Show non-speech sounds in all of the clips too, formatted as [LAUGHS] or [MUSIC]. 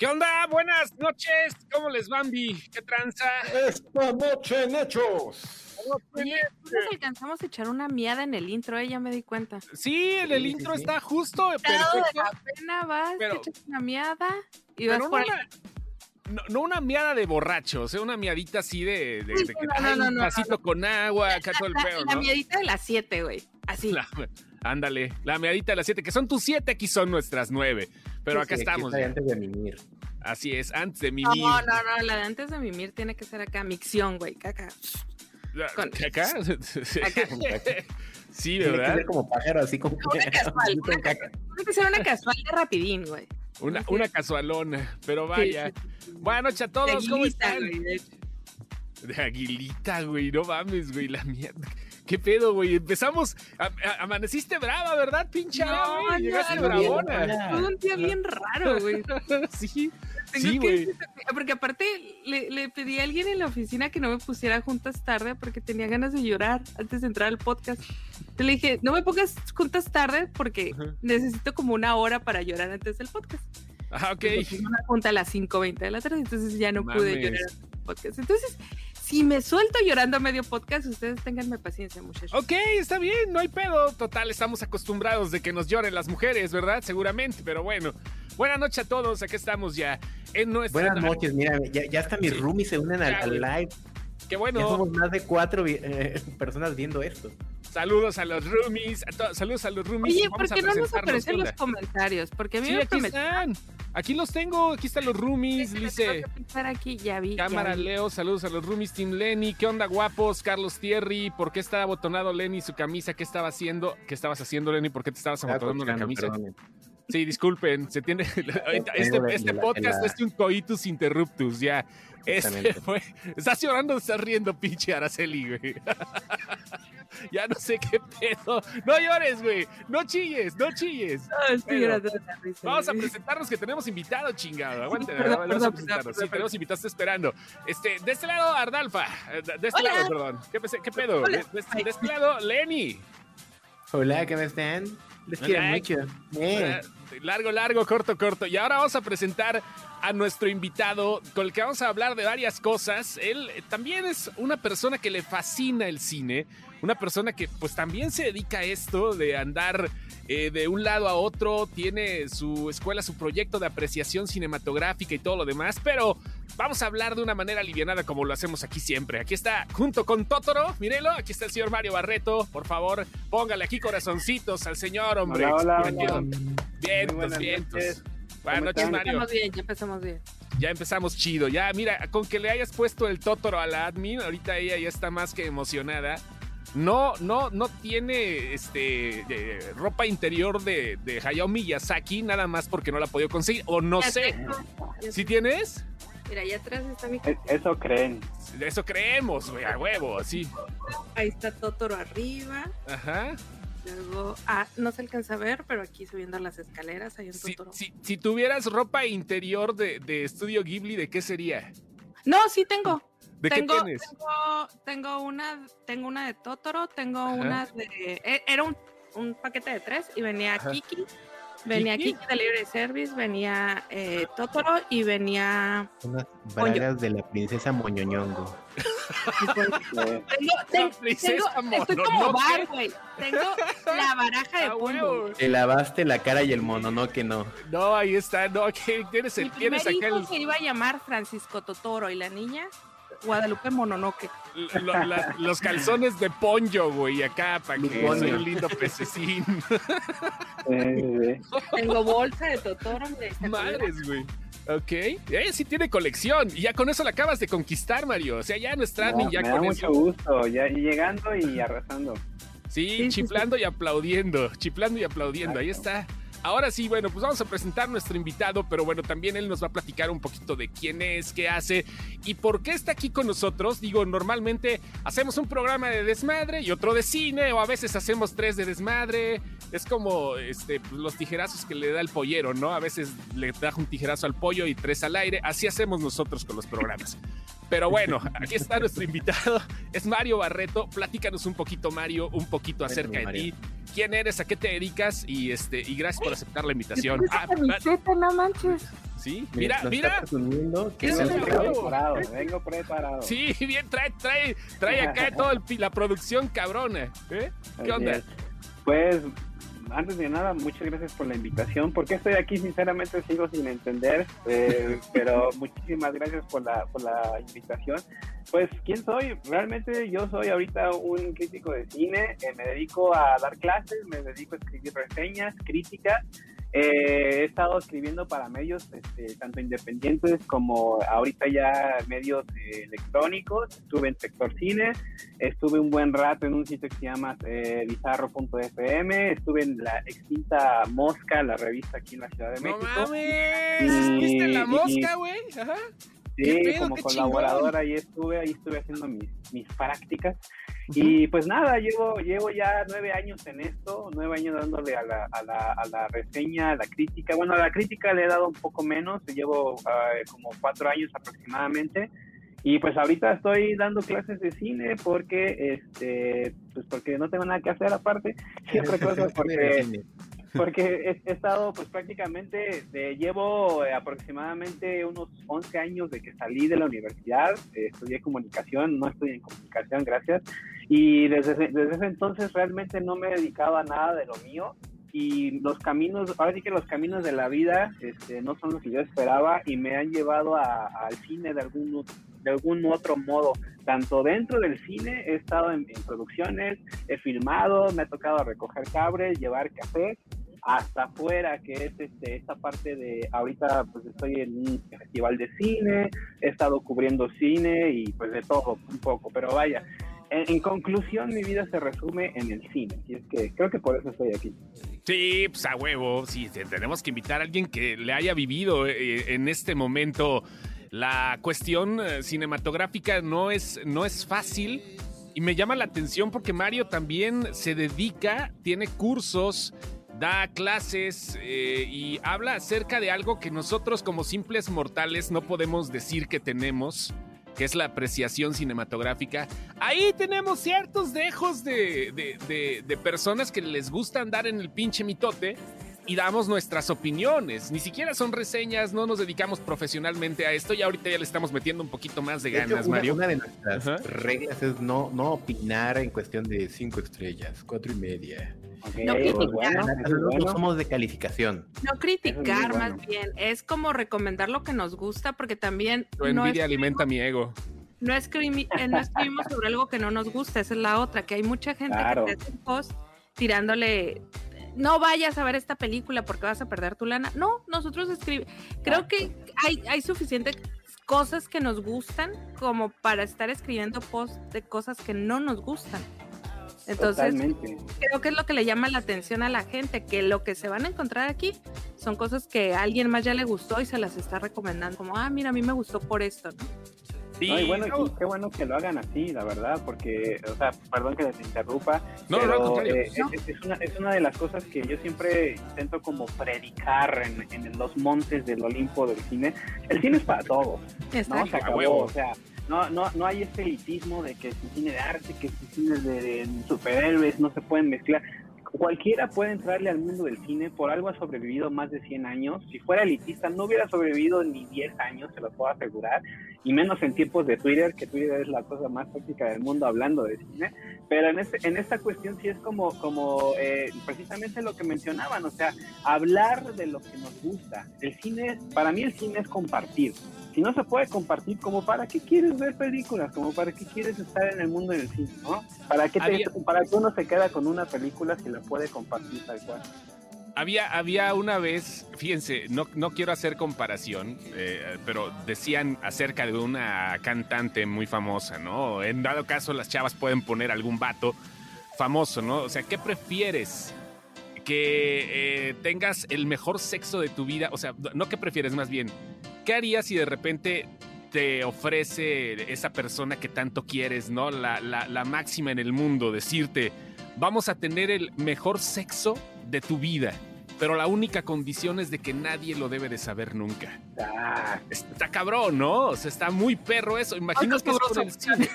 ¿Qué onda? Buenas noches. ¿Cómo les va, Bambi? ¿Qué tranza? Esta noche en Hechos. Oye, nos alcanzamos a echar una miada en el intro, eh, ya me di cuenta. Sí, en el Sí, intro sí. está justo, de perfecto. la pena vas, Pero- te echas una miada y vas no por una, no, no una miada de borrachos, ¿eh? una miadita así de, de, de que no, no, un no, vasito con agua, acá todo el [LAUGHS] la, pedo, la ¿no? miadita de las 7, güey. Así. La- ándale, la meadita de las siete, que son tus siete, aquí son nuestras nueve. Pero acá Sí, aquí estamos. antes de mimir. Así es, antes de No, mimir. no, no, la de antes de mimir tiene que ser acá, micción, güey, caca. con-. [LAUGHS] Acá. Sí, Tiene que ¿verdad? ser como pájaro, así como Una casual, [LAUGHS] una caca. Tiene que ser una casual de rapidín, güey. Una, una casualona, pero vaya. Sí, sí, sí. Buenas noches a De todos, ¿cómo aguilita, están? güey, de. De aguilita, güey, no mames, güey, la mierda. ¿Qué pedo, güey? Empezamos, a- a- amaneciste brava, ¿verdad, pinche No, güey? Llegaste no, bravona. Fue un día bien raro, güey. [LAUGHS] Sí, Tengo sí, güey. decirte, Porque aparte le, le pedí a alguien en la oficina que no me pusiera juntas tarde porque tenía ganas de llorar antes de entrar al podcast. Entonces le dije, no me pongas juntas tarde porque Ajá. necesito como una hora para llorar antes del podcast. Ah, ok. Una junta a las 5.20 de la tarde, entonces ya no pude Mames. llorar antes del podcast. Entonces, si me suelto llorando a medio podcast, ustedes tenganme paciencia, muchachos. Ok, está bien, no hay pedo. Total, estamos acostumbrados de que nos lloren las mujeres, ¿verdad? Seguramente, pero bueno. Buenas noches a todos, aquí estamos ya en nuestra... Buenas noches, mira, ya, ya hasta mis Sí. roomies se unen al, live. Qué Ya bueno. somos más de cuatro eh, [LAUGHS] personas viendo esto. Saludos a los roomies. a saludos a los roomies. Oye, ¿por qué no nos aparecen ¿qué los comentarios? Porque a mí Sí, me aquí prometieron están. Aquí los tengo. Aquí están los roomies. me Dice aquí, ya vi. ya Cámara vi. Leo. Saludos a los roomies Team Lenny. ¿Qué onda, guapos? Carlos Thierry. ¿Por qué estaba abotonado Lenny su camisa? ¿Qué estaba haciendo? ¿Qué estabas haciendo, Lenny? ¿Por qué te estabas Estaba abotonando la camisa? Sí, disculpen. Se tiene. [LAUGHS] este, este podcast es un coitus interruptus. Ya. Este fue. Estás llorando, o estás riendo, pinche Araceli, güey. [LAUGHS] ya no sé qué pedo. No llores, güey. No chilles, no chilles. No, estoy llorando Vamos a presentarnos que tenemos invitado, chingado. Aguante, perdón, vamos a presentarnos. Sí, tenemos invitados, estoy esperando. Este, de este lado, Ardalfa. Eh, De este Hola. lado, perdón. ¿Qué, qué pedo? De, de- de este lado, Lenny. Hola, ¿cómo están? Les quiero mucho. Largo, largo, corto, corto. Y ahora vamos a presentar a nuestro invitado con el que vamos a hablar de varias cosas. Él eh, también es una persona que le fascina el cine, una persona que pues también se dedica a esto de andar eh, de un lado a otro, tiene su escuela, su proyecto de apreciación cinematográfica y todo lo demás, pero vamos a hablar de una manera alivianada como lo hacemos aquí siempre. Aquí está junto con Totoro, mírelo, aquí está el señor Mario Barreto, por favor, póngale aquí corazoncitos al señor, hombre. Hola, hola, hola. Vientos, buenas vientos. noches. Buenas ¿Cómo noches? Mario. Empezamos bien, ya empezamos bien. Ya empezamos chido. Ya, mira, con que le hayas puesto el Totoro a la admin, ahorita ella ya está más que emocionada. No, no, no tiene este eh, ropa interior de, de Hayao Miyazaki, nada más porque no la ha podido conseguir. O no Ya sé. tengo, ya ¿Sí tienes? Mira, allá atrás está mi. E- Eso creen. Eso creemos, güey, a huevo, sí. Ahí está Totoro arriba. Ajá. Luego, ah, no se alcanza a ver, pero aquí subiendo las escaleras hay un Si, Totoro. si- si tuvieras ropa interior de, de Estudio Ghibli, ¿de qué sería? No, sí tengo. ¿De tengo, qué tienes? Tengo, tengo una, tengo una de Totoro, tengo una de. e- Era un, un paquete de tres y venía Ajá. Kiki. Venía ¿Kiki? Kiki Delivery Service, venía eh, Totoro y venía. unas bragas de la princesa Moñoñongo. Eh, [LAUGHS] Tengo, La tengo, princesa tengo- estoy como bar, güey. Tengo la baraja de Ah, polvo. Te lavaste la cara y el mono, no que no. No, ahí está. No, [LAUGHS] que tienes, Mi el, primer tienes hijo aquel. se iba a llamar Francisco Totoro y la niña Guadalupe Mononoke. lo- la- los calzones de ponyo, güey, acá, para que ponyo. soy un lindo pececín. [LAUGHS] eh, Tengo bolsa de Totoro. Madres, güey. Ok. Ella sí tiene colección. Y ya con eso la acabas de conquistar, Mario. O sea, ya no está no, ni ya me da con mucho eso. gusto. Ya y llegando y arrasando. Sí, Sí, sí, chiflando y aplaudiendo. Chiflando y aplaudiendo. Ahí está. Ahora sí, bueno, pues vamos a presentar a nuestro invitado, pero bueno, también él nos va a platicar un poquito de quién es, qué hace y por qué está aquí con nosotros. Digo, normalmente hacemos un programa de desmadre y otro de cine, o a veces hacemos tres de desmadre. Es como este, pues, los tijerazos que le da el pollero, ¿no? A veces le da un tijerazo al pollo y tres al aire. Así hacemos nosotros con los programas. Pero bueno, aquí está nuestro invitado, es Mario Barreto. Platícanos un poquito, Mario, un poquito acerca de Mario. ti. ¿Quién eres? ¿A qué te dedicas? Y este y gracias por aceptar la invitación. Ah, camiseta, no manches. Sí, mira, mira. nuevo. preparado, vengo preparado. Sí, bien, trae, trae, trae acá toda la producción cabrona. ¿eh? ¿Qué onda? es. Pues, antes de nada, muchas gracias por la invitación. ¿Por qué estoy aquí? Sinceramente sigo sin entender, eh, [LAUGHS] pero muchísimas gracias por la, por la invitación. Pues, ¿quién soy? Realmente yo soy ahorita un crítico de cine, eh, me dedico a dar clases, me dedico a escribir reseñas, críticas. Eh, he estado escribiendo para medios este, tanto independientes como ahorita ya medios eh, electrónicos. Estuve en sector cine, estuve un buen rato en un sitio que se llama eh, bizarro.fm, estuve en la extinta Mosca, la revista aquí en la Ciudad de No México. mames. Y- ¿Viste la mosca, güey? Ajá. Sí, ¿Qué pedo? como Qué colaborador ahí estuve, ahí estuve haciendo mis, mis prácticas. Y pues nada, llevo, llevo ya nueve años en esto, nueve años dándole a la, a, la, a la reseña, a la crítica. Bueno, a la crítica le he dado un poco menos, llevo ah, como cuatro años aproximadamente. Y pues ahorita estoy dando clases de cine porque, este, pues porque no tengo nada que hacer aparte. Y otra cosa porque porque he, he estado pues prácticamente, de- llevo eh, aproximadamente unos 11 años de que salí de la universidad, eh, estudié comunicación, no estudié en comunicación, gracias, y desde, desde ese entonces realmente no me he dedicado a nada de lo mío. Y los caminos, ahora sí que los caminos de la vida este, no son los que yo esperaba y me han llevado al cine de algún, de algún otro modo, tanto dentro del cine, he estado en, en producciones, he filmado, me ha tocado recoger cables, llevar café, hasta afuera, que es este, esta parte de, ahorita pues estoy en un festival de cine, he estado cubriendo cine y pues de todo un poco, pero vaya, en, en conclusión mi vida se resume en el cine, y es que creo que por eso estoy aquí. Sí, pues a huevo. Sí, te- tenemos que invitar a alguien que le haya vivido eh, en este momento. La cuestión eh, cinematográfica no es, no es fácil y me llama la atención porque Mario también se dedica, tiene cursos, da clases eh, y habla acerca de algo que nosotros como simples mortales no podemos decir que tenemos, que es la apreciación cinematográfica. Ahí tenemos ciertos dejos de, de- de- de personas que les gusta andar en el pinche mitote y damos nuestras opiniones. Ni siquiera son reseñas, no nos dedicamos profesionalmente a esto y ahorita ya le estamos metiendo un poquito más de De hecho, ganas, una, Mario. una de nuestras Ajá. reglas es no, no opinar en cuestión de cinco estrellas, cuatro y media. No criticar. bueno, bueno. somos de calificación. No criticar bueno. más bien, es como recomendar lo que nos gusta porque también Tu no, envidia es- alimenta mi ego. no, escribi- eh, no escribimos sobre algo que no nos gusta, esa es la otra, que hay mucha gente Claro. que te hace un post tirándole, no vayas a ver esta película porque vas a perder tu lana. No, nosotros escribimos, creo que hay, hay suficientes cosas que nos gustan como para estar escribiendo posts de cosas que no nos gustan. Entonces, Totalmente. creo que es lo que le llama la atención a la gente, que lo que se van a encontrar aquí son cosas que a alguien más ya le gustó y se las está recomendando, como, ah, mira, a mí me gustó por esto, ¿no? No, y bueno, no, y qué bueno que lo hagan así, la verdad, porque, o sea, perdón que les interrumpa, No, no, pero eh, es, es una, es una de las cosas que yo siempre intento como predicar en, en los montes del Olimpo del cine. El cine es para todos, Está ¿no? Se A acabó, huevo. o sea, no, no, no hay este elitismo de que un cine de arte, que un cine de, superhéroes, no se pueden mezclar. Cualquiera puede entrarle al mundo del cine, por algo ha sobrevivido más de 100 años. Si fuera elitista, no hubiera sobrevivido ni 10 años, se lo puedo asegurar, y menos en tiempos de Twitter, que Twitter es la cosa más práctica del mundo hablando de cine. Pero en, este, en esta cuestión sí es como, como eh, precisamente lo que mencionaban, o sea, hablar de lo que nos gusta. El cine, para mí el cine es compartir. Si no se puede compartir, como para qué quieres ver películas, como para qué quieres estar en el mundo del cine, ¿no? ¿Para qué, te- Había- para qué uno se queda con una película si la puede compartir tal cual? Había, había una vez, fíjense, no, no quiero hacer comparación, eh, pero decían acerca de una cantante muy famosa, ¿no? En dado caso, las chavas pueden poner algún vato famoso, ¿no? O sea, ¿qué prefieres? Que eh, tengas el mejor sexo de tu vida, o sea, no que prefieres más bien, ¿qué harías si de repente te ofrece esa persona que tanto quieres, ¿no? La, la- la máxima en el mundo, decirte, vamos a tener el mejor sexo de tu vida, pero la única condición es de que nadie lo debe de saber nunca. Ah, Está cabrón, ¿no? O sea, está muy perro eso. Imagínate que es por el cine.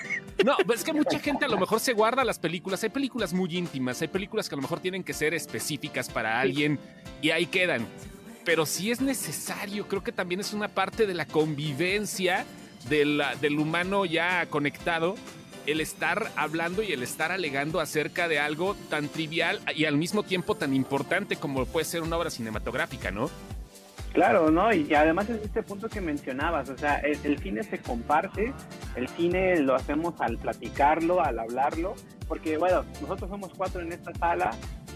No, es que mucha gente a lo mejor se guarda las películas. Hay películas muy íntimas, hay películas que a lo mejor tienen que ser específicas para alguien y ahí quedan. Pero sí es necesario, creo que también es una parte de la convivencia del, del humano ya conectado, el estar hablando y el estar alegando acerca de algo tan trivial y al mismo tiempo tan importante como puede ser una obra cinematográfica, ¿no? Claro, ¿no? Y además es este punto que mencionabas, o sea, el, el, cine se comparte, el cine lo hacemos al platicarlo, al hablarlo, porque bueno, nosotros somos cuatro en esta sala,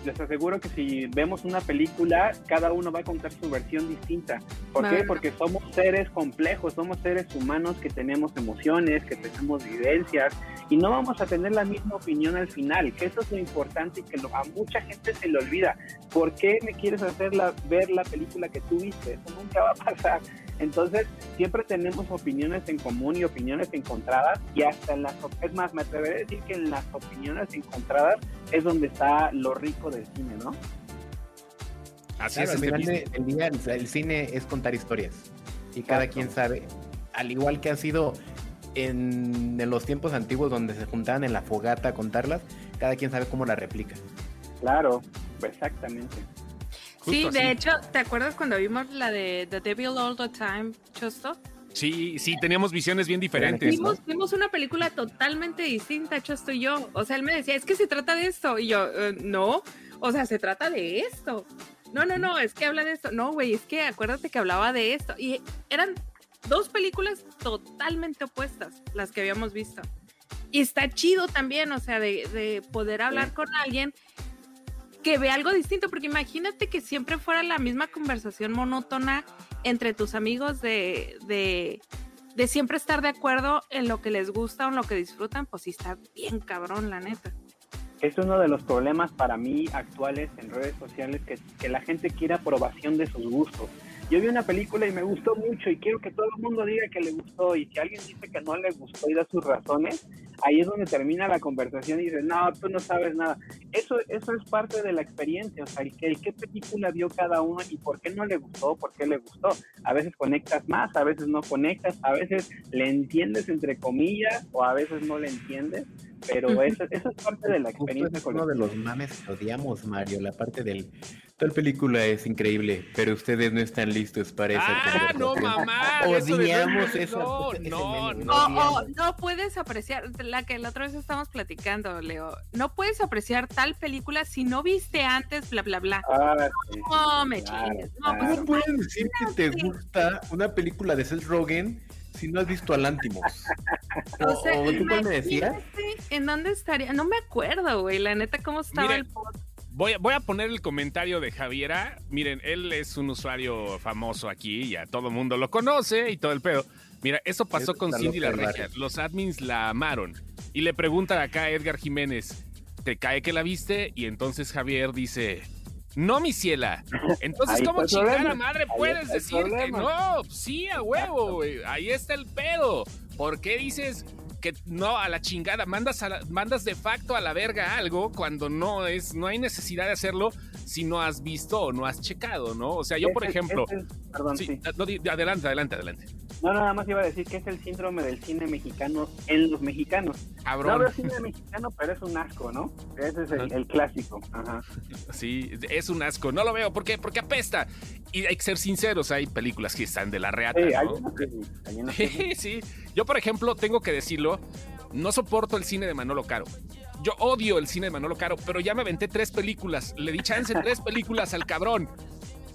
les aseguro que si vemos una película, cada uno va a contar su versión distinta. ¿Por qué? Porque somos seres complejos, somos seres humanos que tenemos emociones, que tenemos vivencias y no vamos a tener la misma opinión al final, que eso es lo importante y que lo, a mucha gente se le olvida. ¿Por qué me quieres hacer la, ver la película que tú viste? Eso nunca va a pasar. Entonces, siempre tenemos opiniones en común y opiniones encontradas y hasta en las, es más, me atreveré a decir que en las opiniones encontradas es donde está lo rico del cine, ¿no? Así es, al final del día el cine es contar historias y cada quien sabe, al igual que ha sido en, en, los tiempos antiguos donde se juntaban en la fogata a contarlas, cada quien sabe cómo la replica. Claro, exactamente. Justo sí, de hecho, ¿te acuerdas cuando vimos la de The Devil All the Time, Chosto? Sí, sí, teníamos visiones bien diferentes. Vimos, ¿no? vimos una película totalmente distinta, Chosto y yo. O sea, él me decía, es que se trata de esto. Y yo, uh, no, o sea, se trata de esto. No, no, no, es que habla de esto. No, güey, es que acuérdate que hablaba de esto. Y eran dos películas totalmente opuestas las que habíamos visto. Y está chido también, o sea, de, de poder hablar sí. con alguien que ve algo distinto, porque imagínate que siempre fuera la misma conversación monótona entre tus amigos de, de, de, siempre estar de acuerdo en lo que les gusta o en lo que disfrutan, pues sí está bien cabrón, la neta. Es uno de los problemas para mí actuales en redes sociales, que, que la gente quiere aprobación de sus gustos. Yo vi una película y me gustó mucho y quiero que todo el mundo diga que le gustó y si alguien dice que no le gustó y da sus razones, ahí es donde termina la conversación y dices, no, tú no sabes nada. Eso, eso es parte de la experiencia, o sea, el, el qué película vio cada uno y por qué no le gustó, por qué le gustó. A veces conectas más, a veces no conectas, a veces le entiendes entre comillas o a veces no le entiendes pero eso, eso, es parte de la experiencia. Es uno de los mames que odiamos, Mario, la parte del... Tal película es increíble, pero ustedes no están listos para esa Ah, no, mamá. Odiamos eso. No, no, no. Oh, no puedes apreciar, la que la otra vez estamos platicando, Leo, no puedes apreciar tal película si no viste antes, bla, bla, bla. Ah, sí, no, me claro, chingues. No, claro. pues, puedes decir que te gusta una película de Seth Rogen si no has visto. [LAUGHS] O, sea, ¿O tú cuál me decías? ¿En dónde estaría? No me acuerdo, güey, la neta, cómo estaba el post. Voy a, voy a, poner el comentario de Javiera. Miren, él es un usuario famoso aquí, ya todo el mundo lo conoce y todo el pedo. Mira, eso pasó con Cindy la Regia. Los admins la amaron. Y le preguntan acá a Edgar Jiménez, ¿te cae que la viste? Y entonces Javier dice, no, mi ciela. Entonces, ¿cómo chingada madre puedes decir que no? Sí, a huevo, güey. Ahí está el pedo. ¿Por qué dices que no a la chingada? Mandas, a la, mandas de facto a la verga algo cuando no es, no hay necesidad de hacerlo si no has visto o no has checado, ¿no? O sea, yo, por ejemplo. El, perdón, sí, sí. No, adelante, adelante, adelante. No, nada más iba a decir que es el síndrome del cine mexicano en los mexicanos. Cabrón. No veo cine mexicano, pero es un asco, ¿no? Ese es el, el, clásico. Ajá. Sí, es un asco. No lo veo. ¿Por qué? Porque apesta. Y hay que ser sinceros, hay películas que están de la reata. Sí, ¿no? hay una que sí, hay una que sí. [LAUGHS] sí. Yo, por ejemplo, tengo que decirlo, no soporto el cine de Manolo Caro. Yo odio el cine de Manolo Caro, pero ya me aventé tres películas. Le di chance tres películas al cabrón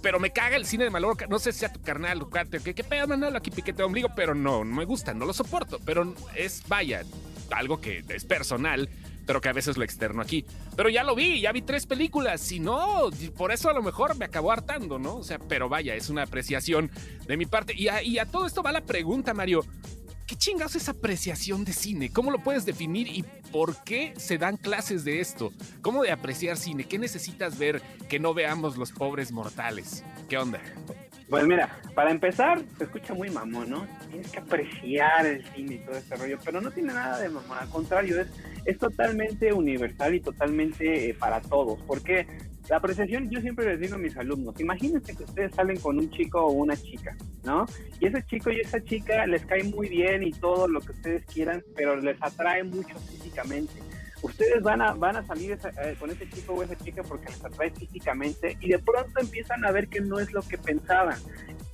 pero me caga el cine de Manolo. No sé si sea tu carnal, que qué pedo, Manolo, aquí piquete de ombligo, pero no, no me gusta, no lo soporto. Pero es, vaya, algo que es personal, pero que a veces lo externo aquí. Pero ya lo vi, ya vi tres películas, y no, por eso a lo mejor me acabó hartando, ¿no? O sea, pero vaya, es una apreciación de mi parte. Y a todo esto va la pregunta, Mario. ¿Qué chingados es apreciación de cine? ¿Cómo lo puedes definir y por qué se dan clases de esto? ¿Cómo de apreciar cine? ¿Qué necesitas ver que no veamos los pobres mortales? ¿Qué onda? Pues mira, para empezar, se escucha muy mamón, ¿no? Tienes que apreciar el cine y todo ese rollo, pero no tiene nada de mamón, al contrario, es, es totalmente universal y totalmente eh, para todos. ¿Por qué? La apreciación, yo siempre les digo a mis alumnos, imagínense que ustedes salen con un chico o una chica, ¿no? Y ese chico y esa chica les cae muy bien y todo lo que ustedes quieran, pero les atrae mucho físicamente. ustedes van a, van a salir eh, con ese chico o esa chica porque les atrae físicamente y de pronto empiezan a ver que no es lo que pensaban.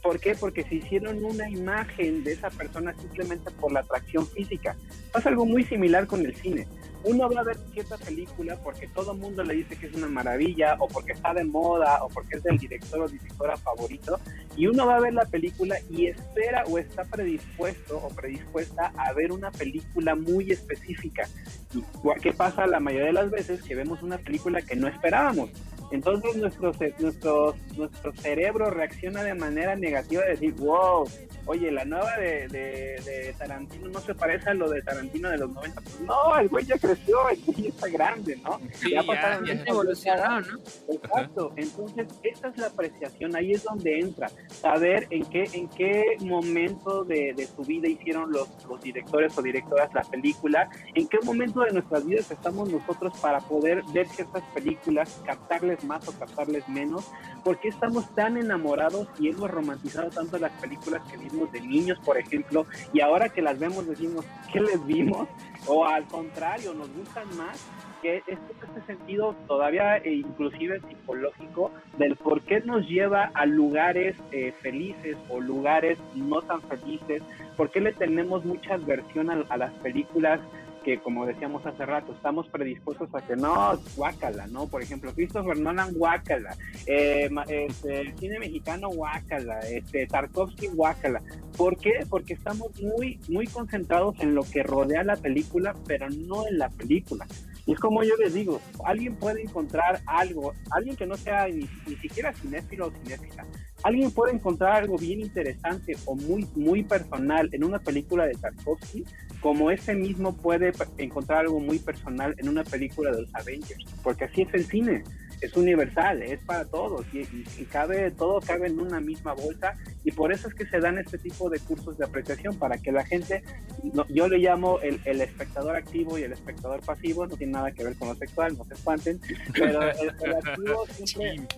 ¿Por qué? Porque se hicieron una imagen de esa persona simplemente por la atracción física. Pasa algo muy similar con el cine uno va a ver cierta película porque todo el mundo le dice que es una maravilla o porque está de moda o porque es del director o directora favorito y uno va a ver la película y espera o está predispuesto o predispuesta a ver una película muy específica. ¿Y qué pasa la mayoría de las veces que vemos una película que no esperábamos? Entonces nuestro, nuestro, nuestro cerebro reacciona de manera negativa de decir, wow, oye, la nueva de, de, Tarantino no se parece a lo de Tarantino de los 90. Pues no, el güey ya creció, el güey ya está grande, ¿no? Sí, ya, pasaron ya, evolucionaron, ¿no? Exacto. Entonces, esta es la apreciación, ahí es donde entra. Saber en qué, en qué momento de, de su vida hicieron los, los directores o directoras la película, en qué momento de nuestras vidas estamos nosotros para poder ver ciertas películas, captarles más o captarles menos, porque estamos tan enamorados y hemos romantizado tanto las películas que vimos de niños, por ejemplo, y ahora que las vemos decimos, ¿qué les vimos? O al contrario, nos gustan más que este, este sentido todavía e inclusive psicológico del por qué nos lleva a lugares eh, felices o lugares no tan felices, por qué le tenemos mucha aversión a las películas que como decíamos hace rato, estamos predispuestos a que no, guácala, ¿no? Por ejemplo, Christopher Nolan, guácala, eh, este, el cine mexicano, guácala, este, Tarkovsky, guácala. ¿Por qué? Porque estamos muy, muy concentrados en lo que rodea la película, pero no en la película. Y es como yo les digo, alguien puede encontrar algo, alguien que no sea ni, ni siquiera cinéfilo o cinéfila, alguien puede encontrar algo bien interesante o muy, muy personal en una película de Tarkovsky, como ese mismo puede encontrar algo muy personal en una película de los Avengers, porque así es el cine es universal, es para todos y, cabe, todo cabe en una misma bolsa y por eso es que se dan este tipo de cursos de apreciación para que la gente, yo le llamo el, espectador activo y el espectador pasivo, no tiene nada que ver con lo sexual, no se espanten, pero el, [LAUGHS] activo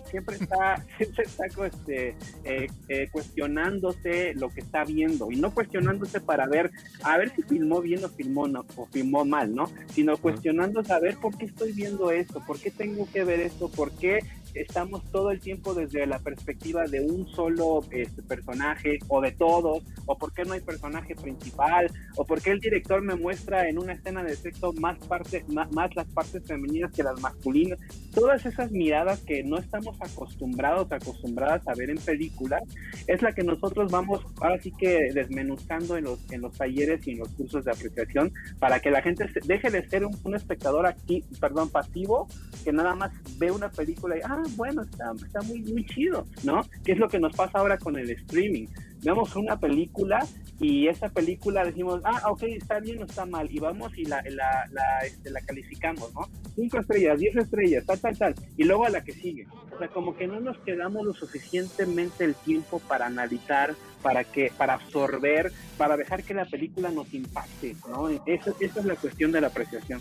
siempre, está, siempre está este, eh, eh, cuestionándose lo que está viendo y no cuestionándose para ver, a ver si filmó bien o filmó, no, o filmó mal, ¿no? Sino cuestionándose a ver por qué estoy viendo esto, por qué tengo que ver esto por qué estamos todo el tiempo desde la perspectiva de un solo este, personaje o de todos, o por qué no hay personaje principal, o por qué el director me muestra en una escena de sexo más, parte, más, las partes femeninas que las masculinas. Todas esas miradas que no estamos acostumbrados, acostumbradas a ver en películas, es la que nosotros vamos ahora sí que desmenuzando en los, en los talleres y en los cursos de apreciación para que la gente deje de ser un, espectador activo, perdón, pasivo, que nada más ve una película y, ah, bueno, está, está muy, muy chido, ¿no? ¿Qué es lo que nos pasa ahora con el streaming? Vemos una película y esa película decimos, ah, ok, está bien o está mal, y vamos y la, la, la, este, la calificamos, ¿no? Cinco estrellas, diez estrellas, tal, tal, tal, y luego a la que sigue. O sea, como que no nos quedamos lo suficientemente el tiempo para analizar, para que, para absorber, para dejar que la película nos impacte, ¿no? Esa, esa es la cuestión de la apreciación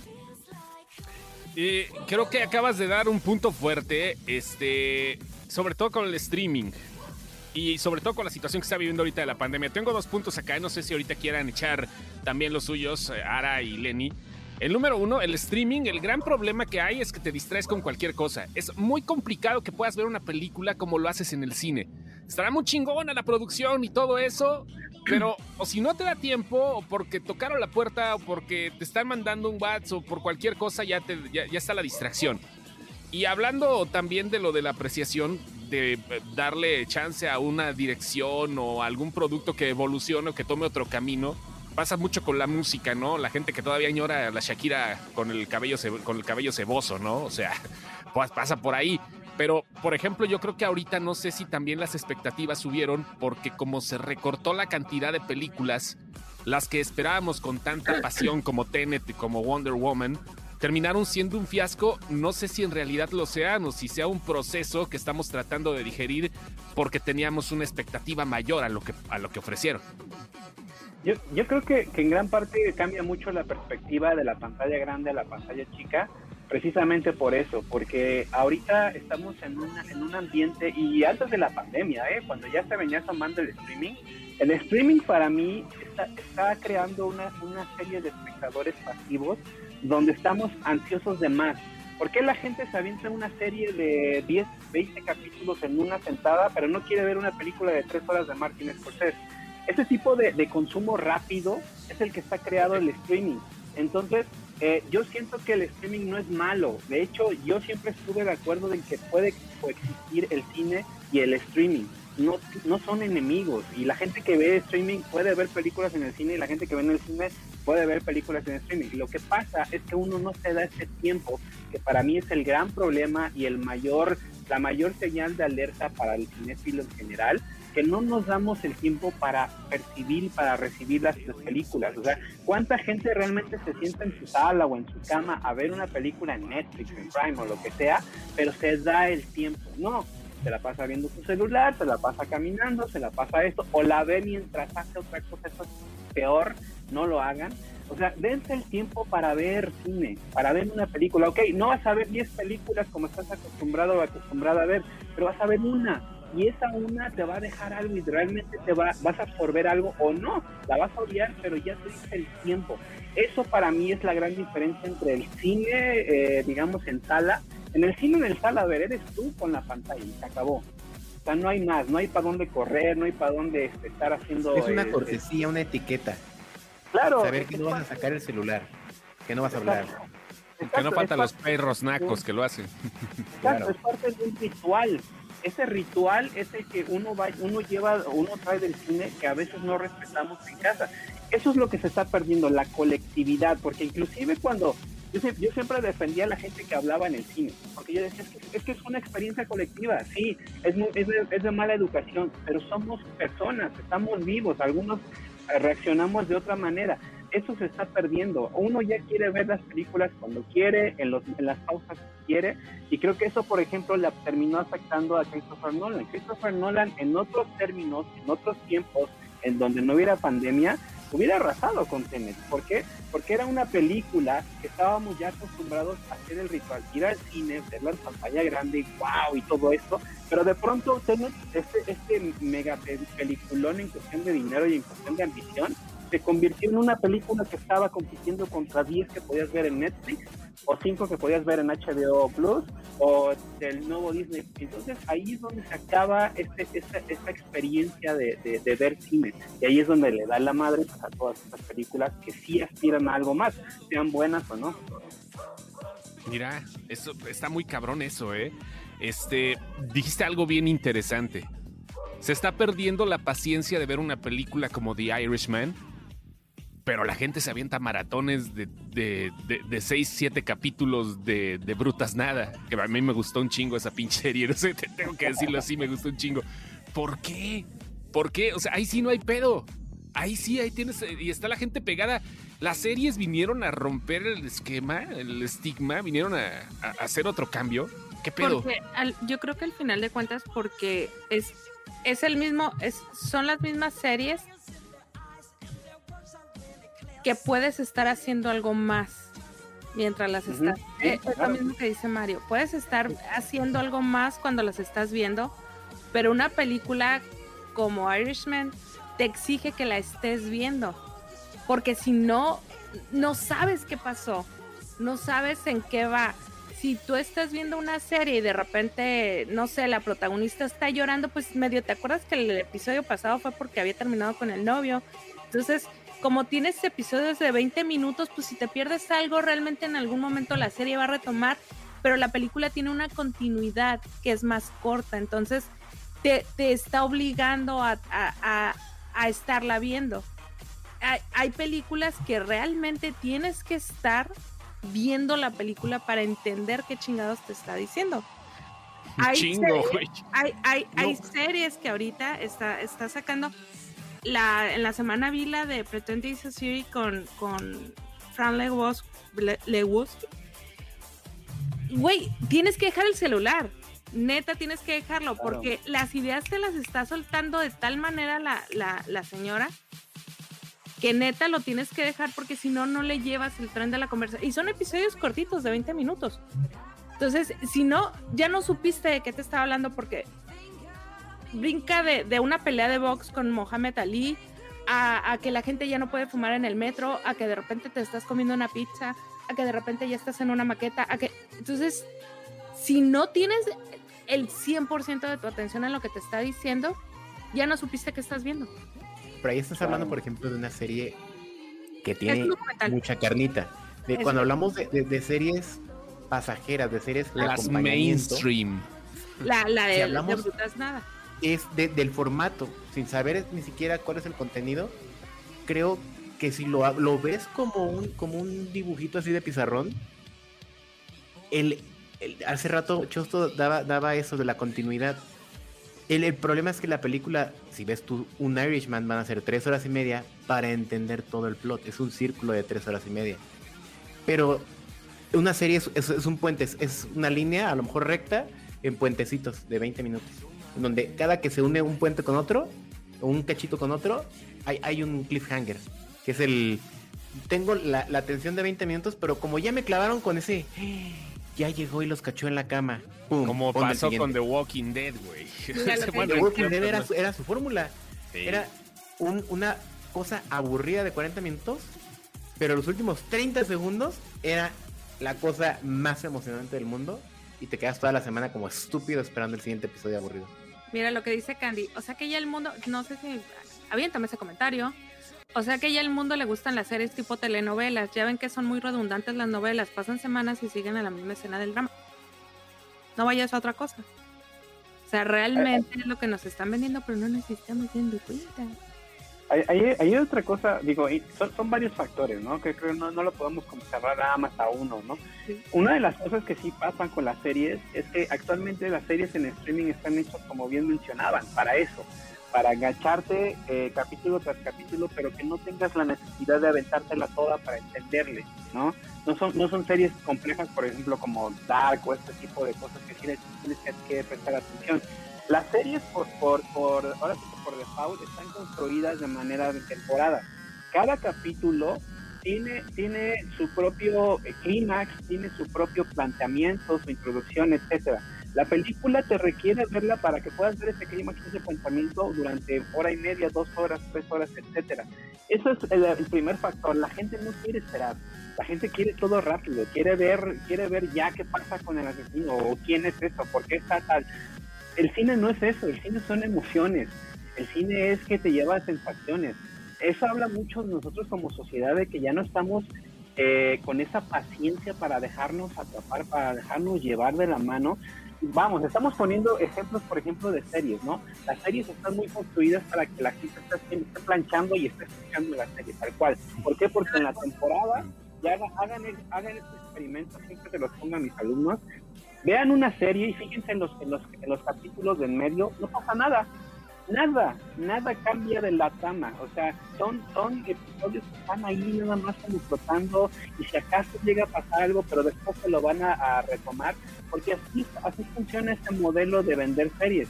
creo que acabas de dar un punto fuerte, este, sobre todo con el streaming. Y sobre todo con la situación que está viviendo ahorita de la pandemia. Tengo dos puntos acá, no sé si ahorita quieran echar también los suyos, eh, Ara y Lenny. El número uno, el streaming, el gran problema que hay es que te distraes con cualquier cosa. Es muy complicado que puedas ver una película como lo haces en el cine. Estará muy chingona la producción y todo eso, pero [CLEARS THROAT] o si no te da tiempo, o porque tocaron la puerta, o porque te están mandando un WhatsApp, o por cualquier cosa, ya, ya, está la distracción. Y hablando también de lo de la apreciación, de eh, darle chance a una dirección o algún producto que evolucione o que tome otro camino, pasa mucho con la música, ¿no? La gente que todavía añora a la Shakira con el cabello, con el cabello ceboso, ¿no? O sea, [LAUGHS] pues pasa por ahí. Pero, por ejemplo, yo creo que ahorita no sé si también las expectativas subieron porque como se recortó la cantidad de películas, las que esperábamos con tanta [CLEARS THROAT] pasión como Tenet y como Wonder Woman, terminaron siendo un fiasco. No sé si en realidad lo sean o si sea un proceso que estamos tratando de digerir porque teníamos una expectativa mayor a lo que, a lo que ofrecieron. Yo, yo creo que, que en gran parte cambia mucho la perspectiva de la pantalla grande a la pantalla chica precisamente por eso, porque ahorita estamos en, en un ambiente, y antes de la pandemia, ¿eh? cuando ya se venía tomando el streaming, el streaming para mí está, está creando una, una serie de espectadores pasivos donde estamos ansiosos de más. ¿Por qué la gente se avienta una serie de 10, 20 capítulos en una sentada, pero no quiere ver una película de 3 horas de Martin Scorsese? Ese tipo de, consumo rápido es el que está creado el streaming. Entonces, eh, yo siento que el streaming no es malo. De hecho, yo siempre estuve de acuerdo en que puede coexistir el cine y el streaming. No, no son enemigos. Y la gente que ve streaming puede ver películas en el cine y la gente que ve en el cine puede ver películas en streaming. Lo que pasa es que uno no se da ese tiempo, que para mí es el gran problema y el mayor, la mayor señal de alerta para el cinéfilo en general, que no nos damos el tiempo para percibir para recibir las, películas. O sea, ¿cuánta gente realmente se sienta en su sala o en su cama a ver una película en Netflix, en Prime o lo que sea, pero se da el tiempo? No, se la pasa viendo su celular, se la pasa caminando, se la pasa esto, o la ve mientras hace otra cosa, es peor, no lo hagan. O sea, dense el tiempo para ver cine, para ver una película. Ok, no vas a ver 10 películas como estás acostumbrado o acostumbrada a ver, pero vas a ver una y esa una te va a dejar algo y realmente te va, vas a absorber algo o no, la vas a odiar, pero ya te dice el tiempo. Eso para mí es la gran diferencia entre el cine, eh, digamos, en sala. En el cine, en el sala, a ver, eres tú con la pantalla y se acabó. O sea, no hay más, no hay para dónde correr, no hay para dónde este, estar haciendo... Es una este, cortesía, una etiqueta. Claro. Saber que no vas a sacar el celular, que no vas a hablar. que no faltan los perros nacos que lo hacen. Claro, es parte de un ritual ese ritual es el que uno va, uno lleva, uno trae del cine que a veces no respetamos en casa. Eso es lo que se está perdiendo, la colectividad, porque inclusive cuando yo, siempre defendía a la gente que hablaba en el cine, porque yo decía, es que es, una experiencia colectiva, sí, es, es, de, es de mala educación, pero somos personas, estamos vivos, algunos reaccionamos de otra manera eso se está perdiendo. Uno ya quiere ver las películas cuando quiere, en, los, en las pausas que quiere, y creo que eso, por ejemplo, le terminó afectando a Christopher Nolan. Christopher Nolan, en otros términos, en otros tiempos, en donde no hubiera pandemia, hubiera arrasado con Tenet. ¿Por qué? Porque era una película que estábamos ya acostumbrados a hacer el ritual, ir al cine, verla en pantalla grande, wow, y todo esto, pero de pronto Tenet, este, este mega peliculón en cuestión de dinero y en cuestión de ambición, se convirtió en una película que estaba compitiendo contra 10 que podías ver en Netflix o 5 que podías ver en HBO Plus o del nuevo Disney. Entonces ahí es donde se acaba este, esta, experiencia de, ver cine y ahí es donde le da la madre a todas estas películas que sí aspiran a algo más, sean buenas o no. Mira, eso está muy cabrón eso, ¿eh? Este, dijiste algo bien interesante. Se está perdiendo la paciencia de ver una película como The Irishman pero la gente se avienta maratones de, de, de, seis, siete capítulos de, de, Brutas Nada. Que a mí me gustó un chingo esa pinche serie. [LAUGHS] Sé, tengo que decirlo así, me gustó un chingo. ¿Por qué? ¿Por qué? O sea, ahí sí no hay pedo. Ahí sí, ahí tienes. Y está la gente pegada. Las series vinieron a romper el esquema, el estigma, vinieron a, hacer otro cambio. ¿Qué pedo? yo creo que al final de cuentas, porque es, es el mismo, es, son las mismas series que puedes estar haciendo algo más mientras las estás. Eh, es lo mismo que dice Mario. Puedes estar haciendo algo más cuando las estás viendo, pero una película como Irishman te exige que la estés viendo, porque si no, no sabes qué pasó, no sabes en qué va. Si tú estás viendo una serie y de repente, no sé, la protagonista está llorando, pues medio te acuerdas que el episodio pasado fue porque había terminado con el novio. Entonces, como tienes episodios de 20 minutos, pues si te pierdes algo, realmente en algún momento la serie va a retomar, pero la película tiene una continuidad que es más corta, entonces te, está obligando a, estarla viendo. Hay, películas que realmente tienes que estar viendo la película para entender qué chingados te está diciendo. Hay, Chingo, series, hay, hay, series que ahorita está, está sacando la, en la semana vi la de Pretending Society con, con Fran Lewis. Güey, tienes que dejar el celular. Neta, tienes que dejarlo porque las ideas te las está soltando de tal manera la, la, la señora que neta lo tienes que dejar porque si no, no le llevas el tren de la conversación. Y son episodios cortitos de 20 minutos. Entonces, si no, ya no supiste de qué te estaba hablando porque brinca de, una pelea de box con Mohamed Ali a, que la gente ya no puede fumar en el metro, a que de repente te estás comiendo una pizza, a que de repente ya estás en una maqueta, a que entonces si no tienes el 100% de tu atención en lo que te está diciendo, ya no supiste qué estás viendo. Pero ahí estás hablando, por ejemplo, de una serie que tiene mucha carnita. De, cuando hablamos de, series pasajeras, de series las mainstream. La, la de, hablamos, nada. Es del formato, sin saber ni siquiera cuál es el contenido. Creo que si lo, lo ves como un, como un dibujito así de pizarrón, el, hace rato Chosto daba, daba eso de la continuidad. El, el, problema es que la película, si ves tú un Irishman, van a ser tres horas y media para entender todo el plot. Es un círculo de tres horas y media. Pero una serie es, un puente, es, una línea a lo mejor recta en puentecitos de 20 minutos. Donde cada que se une un puente con otro, o un cachito con otro, hay, hay un cliffhanger. Que es el. Tengo la, la atención de 20 minutos, pero como ya me clavaron con ese [GASPS] ya llegó y los cachó en la cama. Como pasó con The Walking Dead, güey. [LAUGHS] The Walking Dead era su, fórmula. Era una cosa aburrida de 40 minutos, pero los últimos 30 segundos era la cosa más emocionante del mundo y te quedas toda la semana como estúpido esperando el siguiente episodio aburrido. Mira lo que dice Candy. O sea que ya el mundo, no sé si, aviéntame ese comentario. O sea que ya el mundo le gustan las series tipo telenovelas. Ya ven que son muy redundantes las novelas. Pasan semanas y siguen en la misma escena del drama. No vayas a otra cosa. O sea, realmente es lo que nos están vendiendo, pero no nos estamos dando cuenta. Hay, hay, otra cosa, digo, son, son, varios factores, ¿no? Que creo no, no lo podemos como cerrar nada más a uno, ¿no? Una de las cosas que sí pasan con las series es que actualmente las series en streaming están hechas, como bien mencionaban, para eso para agacharte eh, capítulo tras capítulo, pero que no tengas la necesidad de aventártela toda para entenderle, ¿no? No son, no son series complejas, por ejemplo, como Dark o este tipo de cosas que tienes, tienes que, prestar atención. Las series, por, por, por, ahora sí que por default, están construidas de manera de temporada. Cada capítulo tiene, tiene su propio clímax, tiene su propio planteamiento, su introducción, etcétera. La película te requiere verla para que puedas ver ese clima, ese pensamiento durante hora y media, dos horas, tres horas, etcétera. Eso es el, primer factor. La gente no quiere esperar. La gente quiere todo rápido, quiere ver, quiere ver ya qué pasa con el asesino o quién es eso, por qué está tal. El cine no es eso, el cine son emociones. El cine es que te lleva a sensaciones. Eso habla mucho nosotros como sociedad de que ya no estamos eh, con esa paciencia para dejarnos atrapar, para dejarnos llevar de la mano, vamos, estamos poniendo ejemplos, por ejemplo, de series, ¿no? Las series están muy construidas para que la gente esté, planchando y esté escuchando la serie, tal cual. ¿Por qué? Porque en la temporada, ya hagan, este experimento, siempre se los pongan a mis alumnos, vean una serie y fíjense en los, en los, en los capítulos del medio, no pasa nada nada, nada cambia de la trama, o sea, son, son episodios que están ahí nada más como y si acaso llega a pasar algo, pero después se lo van a, retomar, porque así, así funciona este modelo de vender series.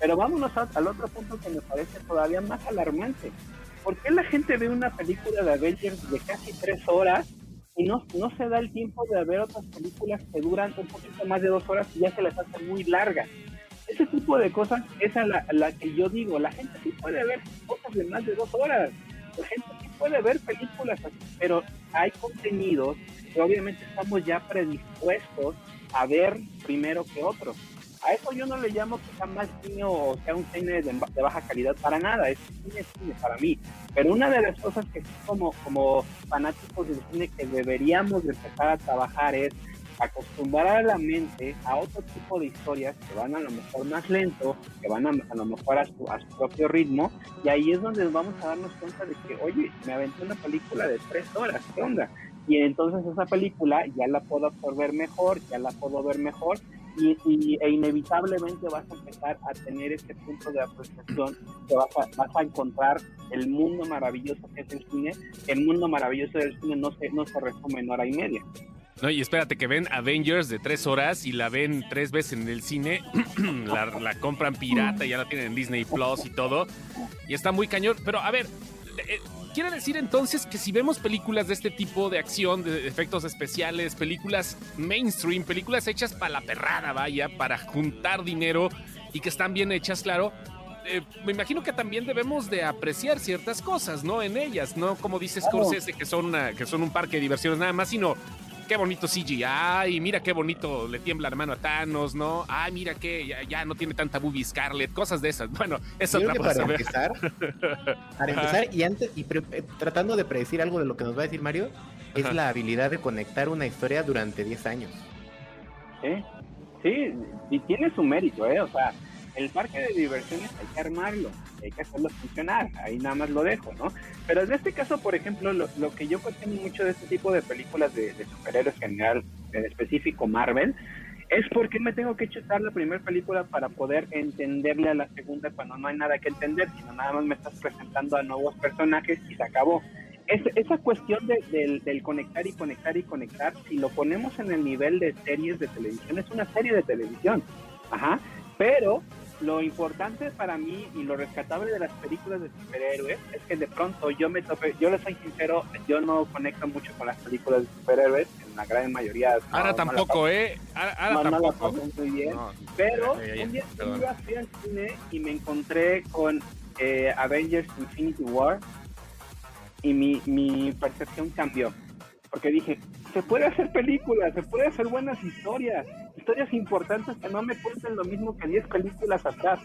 Pero vámonos al otro punto que me parece todavía más alarmante. ¿Por qué la gente ve una película de Avengers de casi tres horas y no, no se da el tiempo de ver otras películas que duran un poquito más de dos horas y ya se les hace muy larga? ese tipo de cosas es a la, que yo digo, la gente sí puede ver cosas de más de dos horas, la gente sí puede ver películas así, pero hay contenidos que obviamente estamos ya predispuestos a ver primero que otros. A eso yo no le llamo que sea mal cine o sea un cine de, baja calidad para nada, es cine cine para mí. Pero una de las cosas que como, como fanáticos del cine que deberíamos de empezar a trabajar es acostumbrar a la mente a otro tipo de historias que van a lo mejor más lento, que van a, a lo mejor a su, a su, propio ritmo, y ahí es donde vamos a darnos cuenta de que, oye, me aventé una película de tres horas, ¿qué onda? Y entonces esa película ya la puedo absorber mejor, ya la puedo ver mejor, y, e inevitablemente vas a empezar a tener ese punto de apreciación que vas a, vas a encontrar el mundo maravilloso que es el cine. El mundo maravilloso del cine no se, no se resume en hora y media. No, y espérate que ven Avengers de tres horas y la ven tres veces en el cine, [CLEARS THROAT] la, compran pirata, y ya la tienen en Disney Plus y todo, y está muy cañón. Pero a ver, eh, quiere decir entonces que si vemos películas de este tipo de acción, de efectos especiales, películas mainstream, películas hechas para la perrada, vaya, para juntar dinero y que están bien hechas, claro, eh, me imagino que también debemos de apreciar ciertas cosas, ¿no? En ellas, no como dice Scorsese que son, que son un parque de diversiones nada más, sino qué bonito CGI, mira qué bonito le tiembla la mano a Thanos, ¿no? Ay, mira que ya, no tiene tanta boobie Scarlet, cosas de esas. Bueno, eso otra para empezar, [LAUGHS] para empezar y antes y eh, tratando de predecir algo de lo que nos va a decir Mario, es la habilidad de conectar una historia durante 10 años. Sí, sí, y tiene su mérito, ¿eh? O sea, el parque de diversiones hay que armarlo, hay que hacerlo funcionar, ahí nada más lo dejo, ¿no? Pero en este caso, por ejemplo, lo, que yo cuestiono mucho de este tipo de películas de, superhéroes general, en específico Marvel, es porque me tengo que chutar la primera película para poder entenderle a la segunda cuando no hay nada que entender, sino nada más me estás presentando a nuevos personajes y se acabó. esa cuestión del conectar y conectar y conectar, si lo ponemos en el nivel de series de televisión, es una serie de televisión. Ajá. Pero lo importante para mí y lo rescatable de las películas de superhéroes es que de pronto yo me tope, yo les soy sincero, yo no conecto mucho con las películas de superhéroes, en la gran mayoría. ahora tampoco, ¿eh? Ahora, tampoco. muy bien. pero un día fui al cine y me encontré con eh, Avengers Infinity War y mi, mi percepción cambió. Porque dije, se puede hacer películas, se puede hacer buenas historias, historias importantes que no me cuenten lo mismo que 10 películas atrás.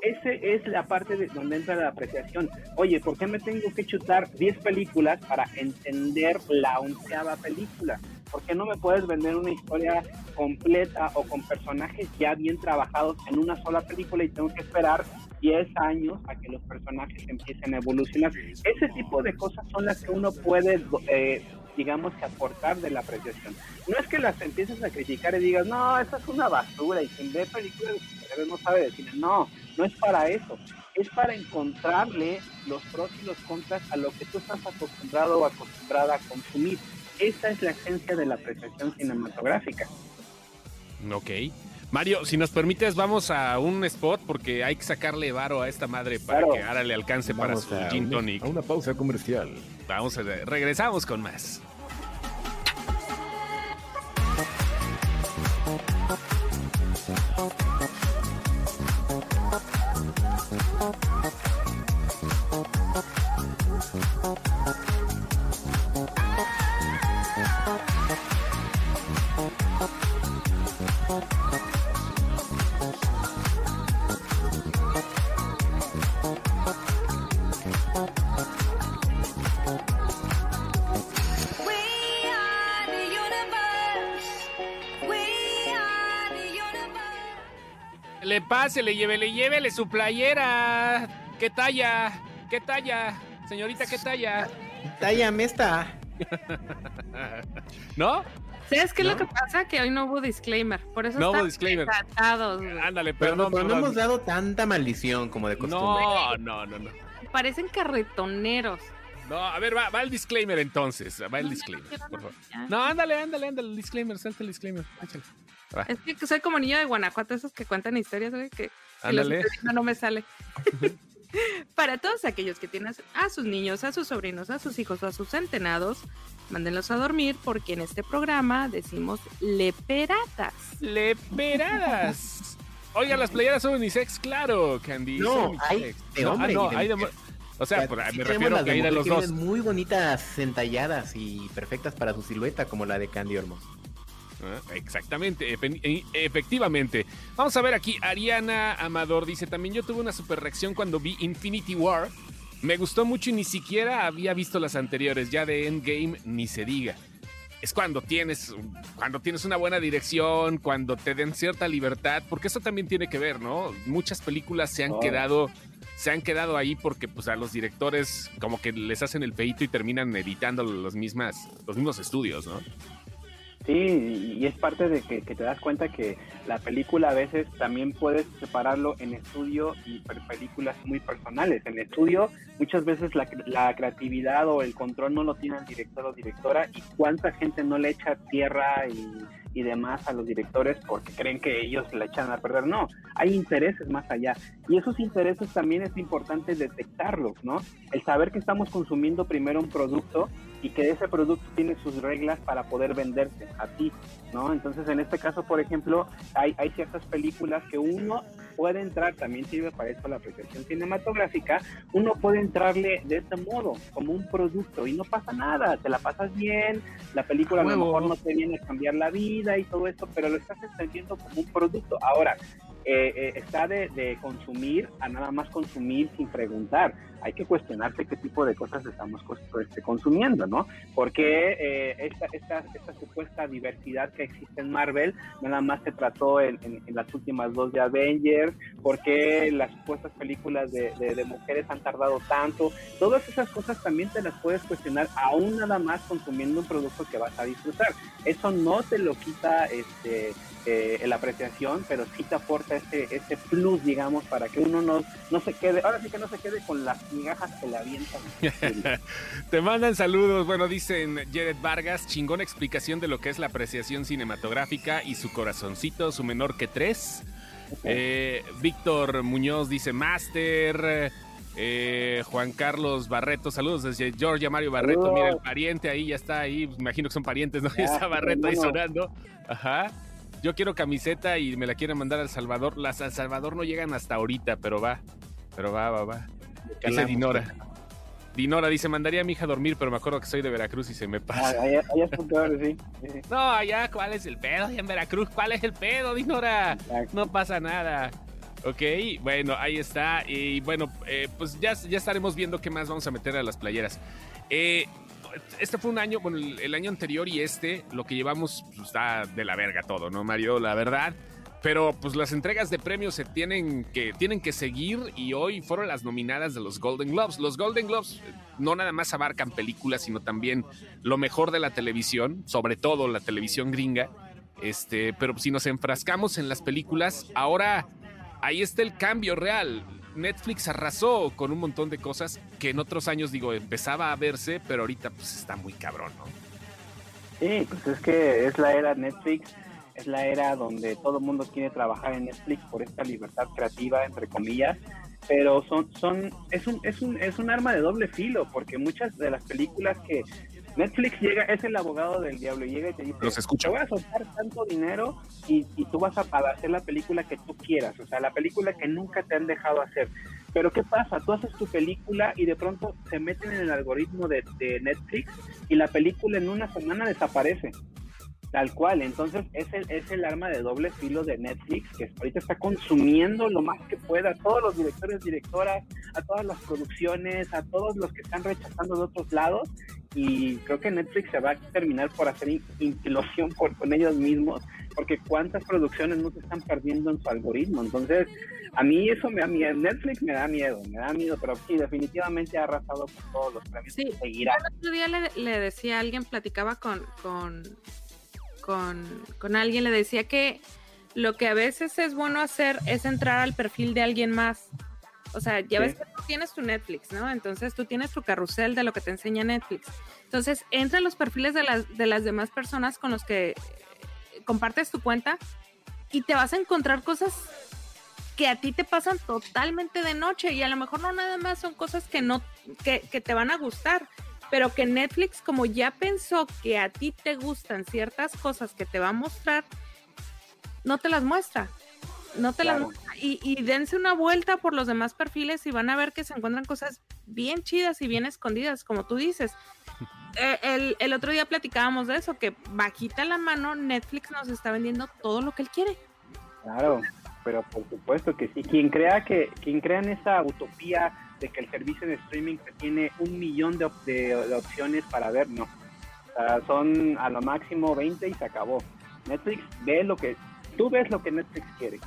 Ese es la parte de donde entra la apreciación. Oye, ¿por qué me tengo que chutar 10 películas para entender la onceava película? ¿Por qué no me puedes vender una historia completa o con personajes ya bien trabajados en una sola película y tengo que esperar 10 años a que los personajes empiecen a evolucionar? Ese tipo de cosas son las que uno puede eh, digamos que aportar de la apreciación. No es que las empieces a criticar y digas, no, esa es una basura y quien ve películas no sabe decir, no, no es para eso, es para encontrarle los pros y los contras a lo que tú estás acostumbrado o acostumbrada a consumir. Esa es la esencia de la apreciación cinematográfica. Ok. Mario, si nos permites, vamos a un spot porque hay que sacarle varo a esta madre para que ahora le alcance para su gin tonic. A una pausa comercial. Vamos a regresamos con más. Le pase, le lleve, le llévele su playera. ¿Qué talla? ¿Qué talla? Señorita, ¿qué talla? Talla esta. [LAUGHS] ¿No? ¿Sabes qué es lo que pasa? Que hoy no hubo disclaimer. Por eso no hubo disclaimer. Ándale, pero, no, pero no hemos dado tanta maldición como de costumbre. No, no, no, no. Parecen carretoneros. No, a ver, va, va, el disclaimer entonces. Va el disclaimer, por favor. No, ándale, ándale, ándale, el disclaimer, salte el disclaimer. Échale. Es que soy como niño de Guanajuato, esos que cuentan historias, güey, que, no me sale. [LAUGHS] Para todos aquellos que tienen a sus niños, a sus sobrinos, a sus hijos o a sus centenados, mándenlos a dormir porque en este programa decimos leperadas. Leperadas. Oiga, las playeras son unisex, claro, Candy. No, hay de hombre. no, hay de... O sea, me refiero a que hay de los dos. Muy bonitas, centalladas y perfectas para su silueta, como la de Candy Ormos. Exactamente, efectivamente. Vamos a ver aquí, Ariana Amador dice, también yo tuve una super reacción cuando vi Infinity War. Me gustó mucho y ni siquiera había visto las anteriores, ya de Endgame ni se diga. Es cuando tienes, cuando tienes una buena dirección, cuando te den cierta libertad, porque eso también tiene que ver, ¿no? Muchas películas se han oh. quedado se han quedado ahí porque pues a los directores como que les hacen el peito y terminan editando los mismas los mismos estudios, ¿no? Sí, y es parte de que, te das cuenta que la película a veces también puedes separarlo en estudio y películas muy personales. En estudio muchas veces la, la, creatividad o el control no lo tiene el director o directora y cuánta gente no le echa tierra y, y demás a los directores porque creen que ellos la echan a perder. No, hay intereses más allá. Y esos intereses también es importante detectarlos, ¿no? El saber que estamos consumiendo primero un producto y que ese producto tiene sus reglas para poder venderse a ti, ¿no? Entonces, en este caso, por ejemplo, hay, hay ciertas películas que uno puede entrar, también sirve para eso la apreciación cinematográfica, uno puede entrarle de este modo, como un producto, y no pasa nada, te la pasas bien, la película a lo mejor no te viene a cambiar la vida y todo esto, pero lo estás entendiendo como un producto. Ahora, eh, eh, está de, consumir a nada más consumir sin preguntar. Hay que cuestionarse qué tipo de cosas estamos este, consumiendo, ¿no? Porque eh, esta, esta, esta, supuesta diversidad que existe en Marvel nada más se trató en, las últimas dos de Avengers, porque las supuestas películas de, de, mujeres han tardado tanto. Todas esas cosas también te las puedes cuestionar aún nada más consumiendo un producto que vas a disfrutar. Eso no te lo quita este eh, la apreciación, pero sí te aporta ese, ese plus, digamos, para que uno no, no se quede, ahora sí que no se quede con las migajas que le avientan. [LAUGHS] te mandan saludos, bueno, dicen Jared Vargas, chingón explicación de lo que es la apreciación cinematográfica y su corazoncito, su menor que tres. Eh, Víctor Muñoz dice Master. Eh, Juan Carlos Barreto, saludos desde Georgia, Mario Barreto. Mira, el pariente ahí ya está ahí. imagino que son parientes, ¿no? [LAUGHS] Ya, está Barreto ahí sonando. Ajá yo quiero camiseta y me la quieren mandar al Salvador. Las al Salvador no llegan hasta ahorita, pero va. Pero va, va, va. Dice Dinora. Dinora dice, mandaría a mi hija a dormir, pero me acuerdo que soy de Veracruz y se me pasa. Ah, allá, allá es sí. [LAUGHS] No, allá, ¿cuál es el pedo? en Veracruz, ¿cuál es el pedo, Dinora? No pasa nada. Ok, bueno, ahí está. Y bueno, eh, pues ya, ya estaremos viendo qué más vamos a meter a las playeras. Eh, este fue un año, bueno, el, año anterior y este, lo que llevamos pues, está de la verga todo, ¿no, Mario? La verdad. Pero pues las entregas de premios se tienen que, tienen que seguir y hoy fueron las nominadas de los Golden Globes. Los Golden Globes eh, no nada más abarcan películas, sino también lo mejor de la televisión, sobre todo la televisión gringa. Este, pero si nos enfrascamos en las películas, ahora ahí está el cambio real. Netflix arrasó con un montón de cosas que en otros años, digo, empezaba a verse, pero ahorita pues está muy cabrón, ¿no? Sí, pues es que es la era Netflix, es la era donde todo el mundo quiere trabajar en Netflix por esta libertad creativa, entre comillas, pero son, son, es un, es un, es un arma de doble filo, porque muchas de las películas que Netflix llega, es el abogado del diablo, y llega y te dice, Los escucho. te voy a soltar tanto dinero y, y tú vas a, hacer la película que tú quieras, o sea, la película que nunca te han dejado hacer. Pero ¿qué pasa? Tú haces tu película y de pronto se meten en el algoritmo de, de Netflix y la película en una semana desaparece. Tal cual, entonces es el, es el arma de doble filo de Netflix que ahorita está consumiendo lo más que pueda a todos los directores, directoras, a todas las producciones, a todos los que están rechazando de otros lados y creo que Netflix se va a terminar por hacer implosión por, con ellos mismos porque cuántas producciones no se están perdiendo en su algoritmo, entonces a mí eso me da miedo, Netflix me da miedo, me da miedo, pero sí, definitivamente ha arrasado con todos los premios. Sí, seguirá. El otro día le, le decía a alguien, platicaba con, con con, alguien, le decía que lo que a veces es bueno hacer es entrar al perfil de alguien más. O sea, ya ves que tú tienes tu Netflix, ¿no? Entonces tú tienes tu carrusel de lo que te enseña Netflix. Entonces entra a los perfiles de las, de las demás personas con los que compartes tu cuenta y te vas a encontrar cosas que a ti te pasan totalmente de noche y a lo mejor no nada más son cosas que no que, que te van a gustar, pero que Netflix como ya pensó que a ti te gustan ciertas cosas que te va a mostrar, no te las muestra. No te las muestra. Y, dense una vuelta por los demás perfiles y van a ver que se encuentran cosas bien chidas y bien escondidas, como tú dices. [LAUGHS] Eh, el, el, otro día platicábamos de eso, que bajita la mano, Netflix nos está vendiendo todo lo que él quiere. Claro, pero por supuesto que sí. Quien crea que, quien crea en esa utopía de que el servicio de streaming tiene un millón de, de, opciones para ver, no. son a lo máximo 20 y se acabó. Netflix ve lo que, tú ves lo que Netflix quiere,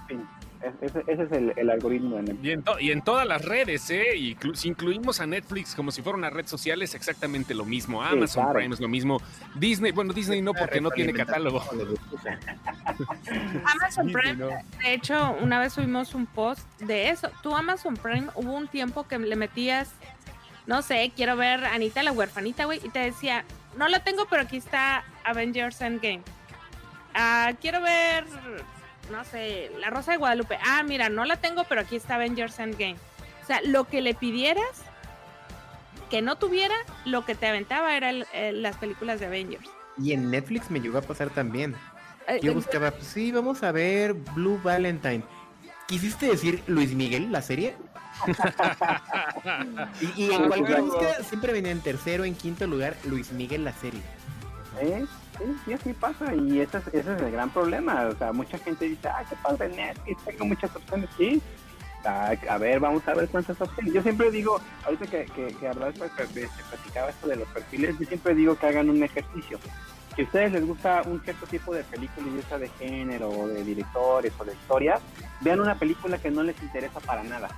ese, es el, algoritmo de Netflix. Y en, todas las redes, ¿eh? Y si incluimos a Netflix como si fuera una red social, es exactamente lo mismo. Amazon Prime es lo mismo. Disney, bueno, Disney no, porque no tiene catálogo. [LAUGHS] Amazon Prime, de hecho, una vez subimos un post de eso. Tú, Amazon Prime, hubo un tiempo que le metías, no sé, quiero ver Anita la huerfanita, güey, y te decía, no la tengo, pero aquí está Avengers Endgame ah, quiero ver, no sé, La Rosa de Guadalupe. Ah, mira, no la tengo, pero aquí está Avengers Endgame. O sea, lo que le pidieras que no tuviera, lo que te aventaba era las películas de Avengers. Y en Netflix me llegó a pasar también. Eh, Yo buscaba, pues sí, vamos a ver Blue Valentine. ¿Quisiste decir Luis Miguel, la serie? [LAUGHS] y, en cualquier búsqueda siempre venía en tercero, en quinto lugar, Luis Miguel, la serie. ¿Eh? Sí, sí, así pasa. Y ese es, ese es el gran problema. O sea, mucha gente dice, ah, qué padre Netflix, tengo muchas opciones. Sí, a, ver, vamos a ver cuántas opciones. Yo siempre digo, ahorita que, que, que se platicaba esto de los perfiles, yo siempre digo que hagan un ejercicio. Si a ustedes les gusta un cierto tipo de película, ya sea de género, o de directores o de historias, vean una película que no les interesa para nada.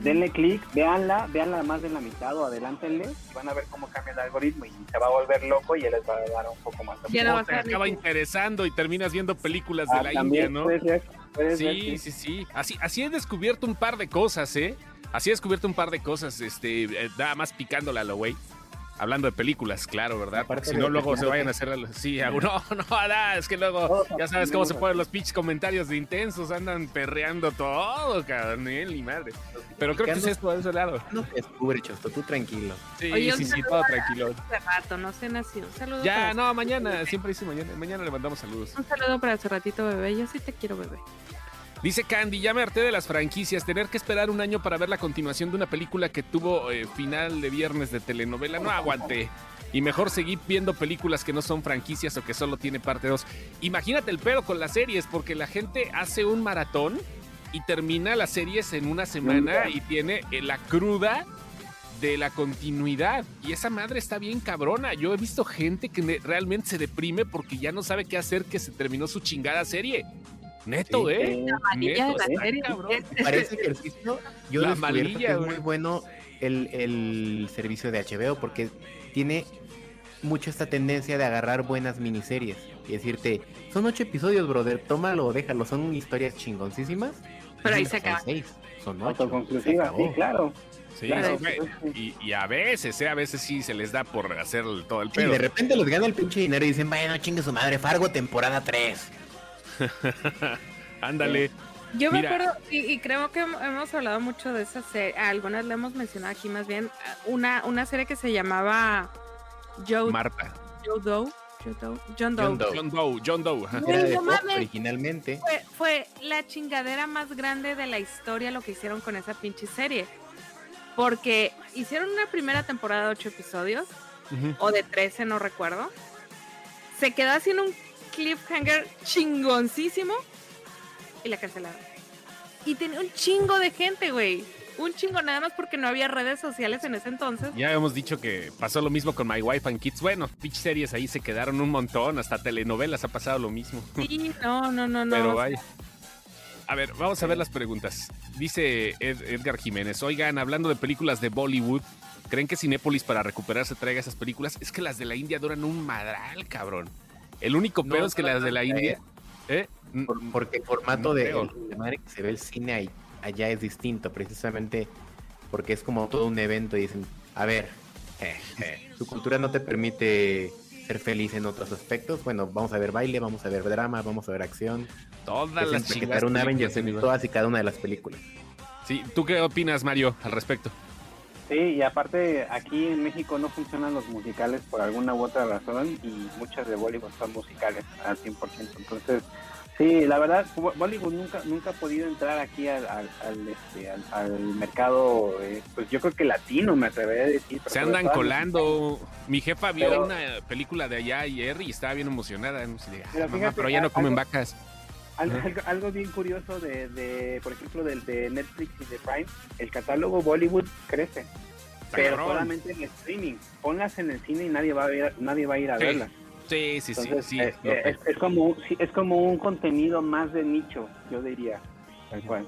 Denle clic, véanla, véanla más de la mitad o adelántenle y van a ver cómo cambia el algoritmo y se va a volver loco y él les va a dar un poco más de no te acaba interesando y terminas viendo películas de ah, la India, ¿no? sí, sí, sí. Así, así he descubierto un par de cosas, ¿eh? Así he descubierto un par de cosas, este, eh, nada más picándola a lo güey. Hablando de películas, claro, ¿verdad? Porque si no, luego se vayan a hacer. Sí, [LAUGHS] no, no, es que luego ya sabes cómo se ponen los pinches comentarios de intensos, andan perreando todo, cabrón, ni madre. Pero creo que es esto de ese lado. No te descubre, Chosto, tú tranquilo. Sí, sí, sí, todo tranquilo. rato, no sé, nací. Un saludo. Ya, no, mañana, siempre dice mañana. Mañana le mandamos saludos. Un saludo para hace ratito, bebé. Yo sí te quiero, bebé. Dice Candy, ya me harté de las franquicias, tener que esperar un año para ver la continuación de una película que tuvo eh, final de viernes de telenovela, no aguanté. Y mejor seguir viendo películas que no son franquicias o que solo tiene parte 2. Imagínate el pedo con las series, porque la gente hace un maratón y termina las series en una semana y tiene eh, la cruda de la continuidad. Y esa madre está bien cabrona. Yo he visto gente que realmente se deprime porque ya no sabe qué hacer que se terminó su chingada serie. Neto, ¿eh? Neto, Parece ejercicio. Yo la amarilla, es muy bueno el, el servicio de HBO porque tiene mucho esta tendencia de agarrar buenas miniseries y decirte, son ocho episodios, brother, tómalo o déjalo, son historias chingoncísimas. Pero ahí se acaba. Son ocho. sí, claro. Sí, y, y, a veces, ¿eh? a veces sí se les da por hacer todo el pedo. Y de repente los gana el pinche dinero y dicen, bueno, chingue su madre, Fargo temporada 3. [LAUGHS] Ándale. Yo me acuerdo, y, creo que hemos hablado mucho de esa serie, algunas le hemos mencionado aquí más bien, una, una serie que se llamaba Joe, Marta. Joe Doe. John Doe. John Doe. John Doe. originalmente. Fue, fue, la chingadera más grande de la historia lo que hicieron con esa pinche serie. Porque hicieron una primera temporada de ocho episodios, o de 13, no recuerdo. Se quedó haciendo un cliffhanger chingoncísimo y la cancelaron. Y tenía un chingo de gente, güey. Un chingo nada más porque no había redes sociales en ese entonces. Ya hemos dicho que pasó lo mismo con My Wife and Kids. Bueno, pitch series ahí se quedaron un montón, hasta telenovelas ha pasado lo mismo. Sí, no, no, no, no. Pero vaya. A ver, vamos a ver las preguntas. Dice Edgar Jiménez, oigan, hablando de películas de Bollywood, ¿creen que Cinépolis para recuperarse traiga esas películas? Es que las de la India duran un madral, cabrón. El único peor es que las de la India... ¿eh? porque el formato de, madre que se ve el cine ahí, allá es distinto, precisamente porque es como todo un evento y dicen, a ver, [LAUGHS] su cultura no te permite ser feliz en otros aspectos. Bueno, vamos a ver baile, vamos a ver drama, vamos a ver acción. Todas las chingadas. todas y cada una de las películas. Sí, ¿tú qué opinas, Mario, al respecto? Sí, y aparte aquí en México no funcionan los musicales por alguna u otra razón y muchas de Bollywood son musicales al 100%. Entonces, Sí, la verdad, Bollywood nunca nunca ha podido entrar aquí al, al, este, al, mercado, eh, pues yo creo que latino, me atrevería a decir. Se andan colando. Mi jefa vio una película de allá ayer y estaba bien emocionada. No sé, ah, pero, ya no comen vacas. Algo, bien curioso de, de, por ejemplo, del de Netflix y de Prime, el catálogo Bollywood crece, pero solamente en streaming. Ponlas en el cine y nadie va a, ver, nadie va a ir a verla. Sí, sí, sí. Eh, eh, es, como, es como un contenido más de nicho, yo diría. Tal cual.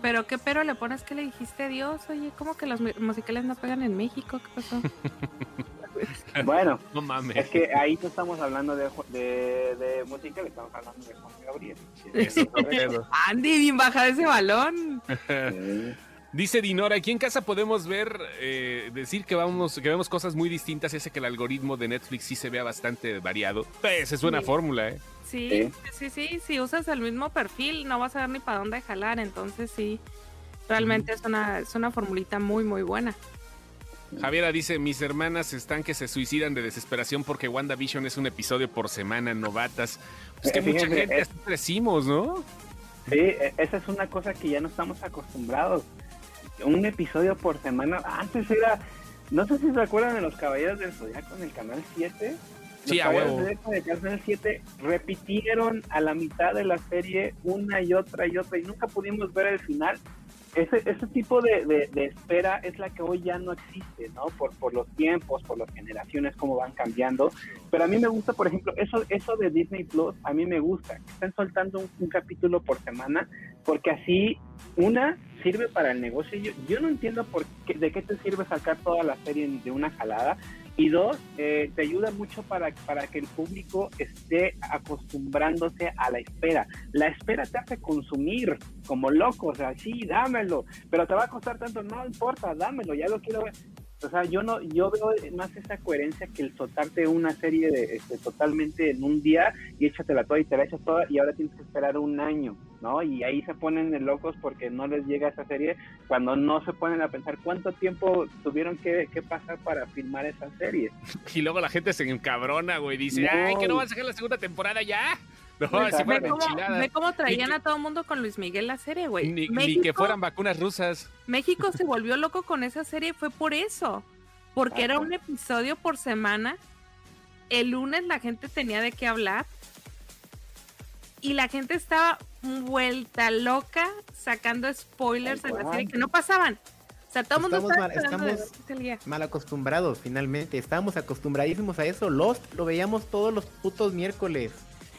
Pero qué pero le pones que le dijiste Dios, oye, ¿cómo que los musicales no pegan en México? ¿Qué pasó? [LAUGHS] [LAUGHS] bueno, no mames. es que ahí no estamos hablando de, de, de música, estamos hablando de Juan Gabriel. [LAUGHS] Andy, bien baja ese balón. Dice Dinora, aquí en casa podemos ver, eh, decir que vamos, que vemos cosas muy distintas, ese que el algoritmo de Netflix sí se vea bastante variado. Pues es buena fórmula, ¿eh? Sí, sí, sí, si usas el mismo perfil no vas a ver ni para dónde jalar, entonces sí, realmente es una, es una formulita muy, muy buena. Javiera dice, mis hermanas están que se suicidan de desesperación porque WandaVision es un episodio por semana, novatas. Pues que eh, mucha gente así crecimos, ¿no? Sí, e, esa es una cosa que ya no estamos acostumbrados. Un episodio por semana. Antes era, no sé si se acuerdan de los Caballeros del Zodiaco en el Canal 7. sí, a huevo. del Canal 7 repitieron a la mitad de la serie una y otra y otra y nunca pudimos ver el final ese, ese tipo de, de, espera es la que hoy ya no existe, ¿no? Por, por los tiempos, por las generaciones, cómo van cambiando. Pero a mí me gusta, por ejemplo, eso, eso de Disney Plus, a mí me gusta. Están soltando un, capítulo por semana, porque así, una, sirve para el negocio. Yo, yo no entiendo por qué, de qué te sirve sacar toda la serie de una jalada. Y dos, eh, te ayuda mucho para, para que el público esté acostumbrándose a la espera. La espera te hace consumir como loco, o sea, sí, dámelo, pero te va a costar tanto, no importa, dámelo, ya lo quiero ver. O sea, yo no, yo veo más esa coherencia que el soltarte una serie de, este, totalmente en un día y échatela toda y te la echas toda y ahora tienes que esperar un año, ¿no? Y ahí se ponen de locos porque no les llega esa serie cuando no se ponen a pensar cuánto tiempo tuvieron que, pasar para filmar esa serie. [LAUGHS] Y luego la gente se encabrona, güey, dice, ay, que no van a sacar la segunda temporada ya. No, si ve, cómo, ve cómo traían a todo el mundo con Luis Miguel la serie, güey. Ni, ni, que fueran vacunas rusas. México se volvió loco con esa serie, fue por eso. Porque era un episodio por semana. El lunes la gente tenía de qué hablar. Y la gente estaba vuelta loca sacando spoilers de la serie que no pasaban. O sea, todo el mundo estamos, mal, estamos mal acostumbrados, finalmente. Estábamos acostumbradísimos a eso. Lost lo veíamos todos los putos miércoles.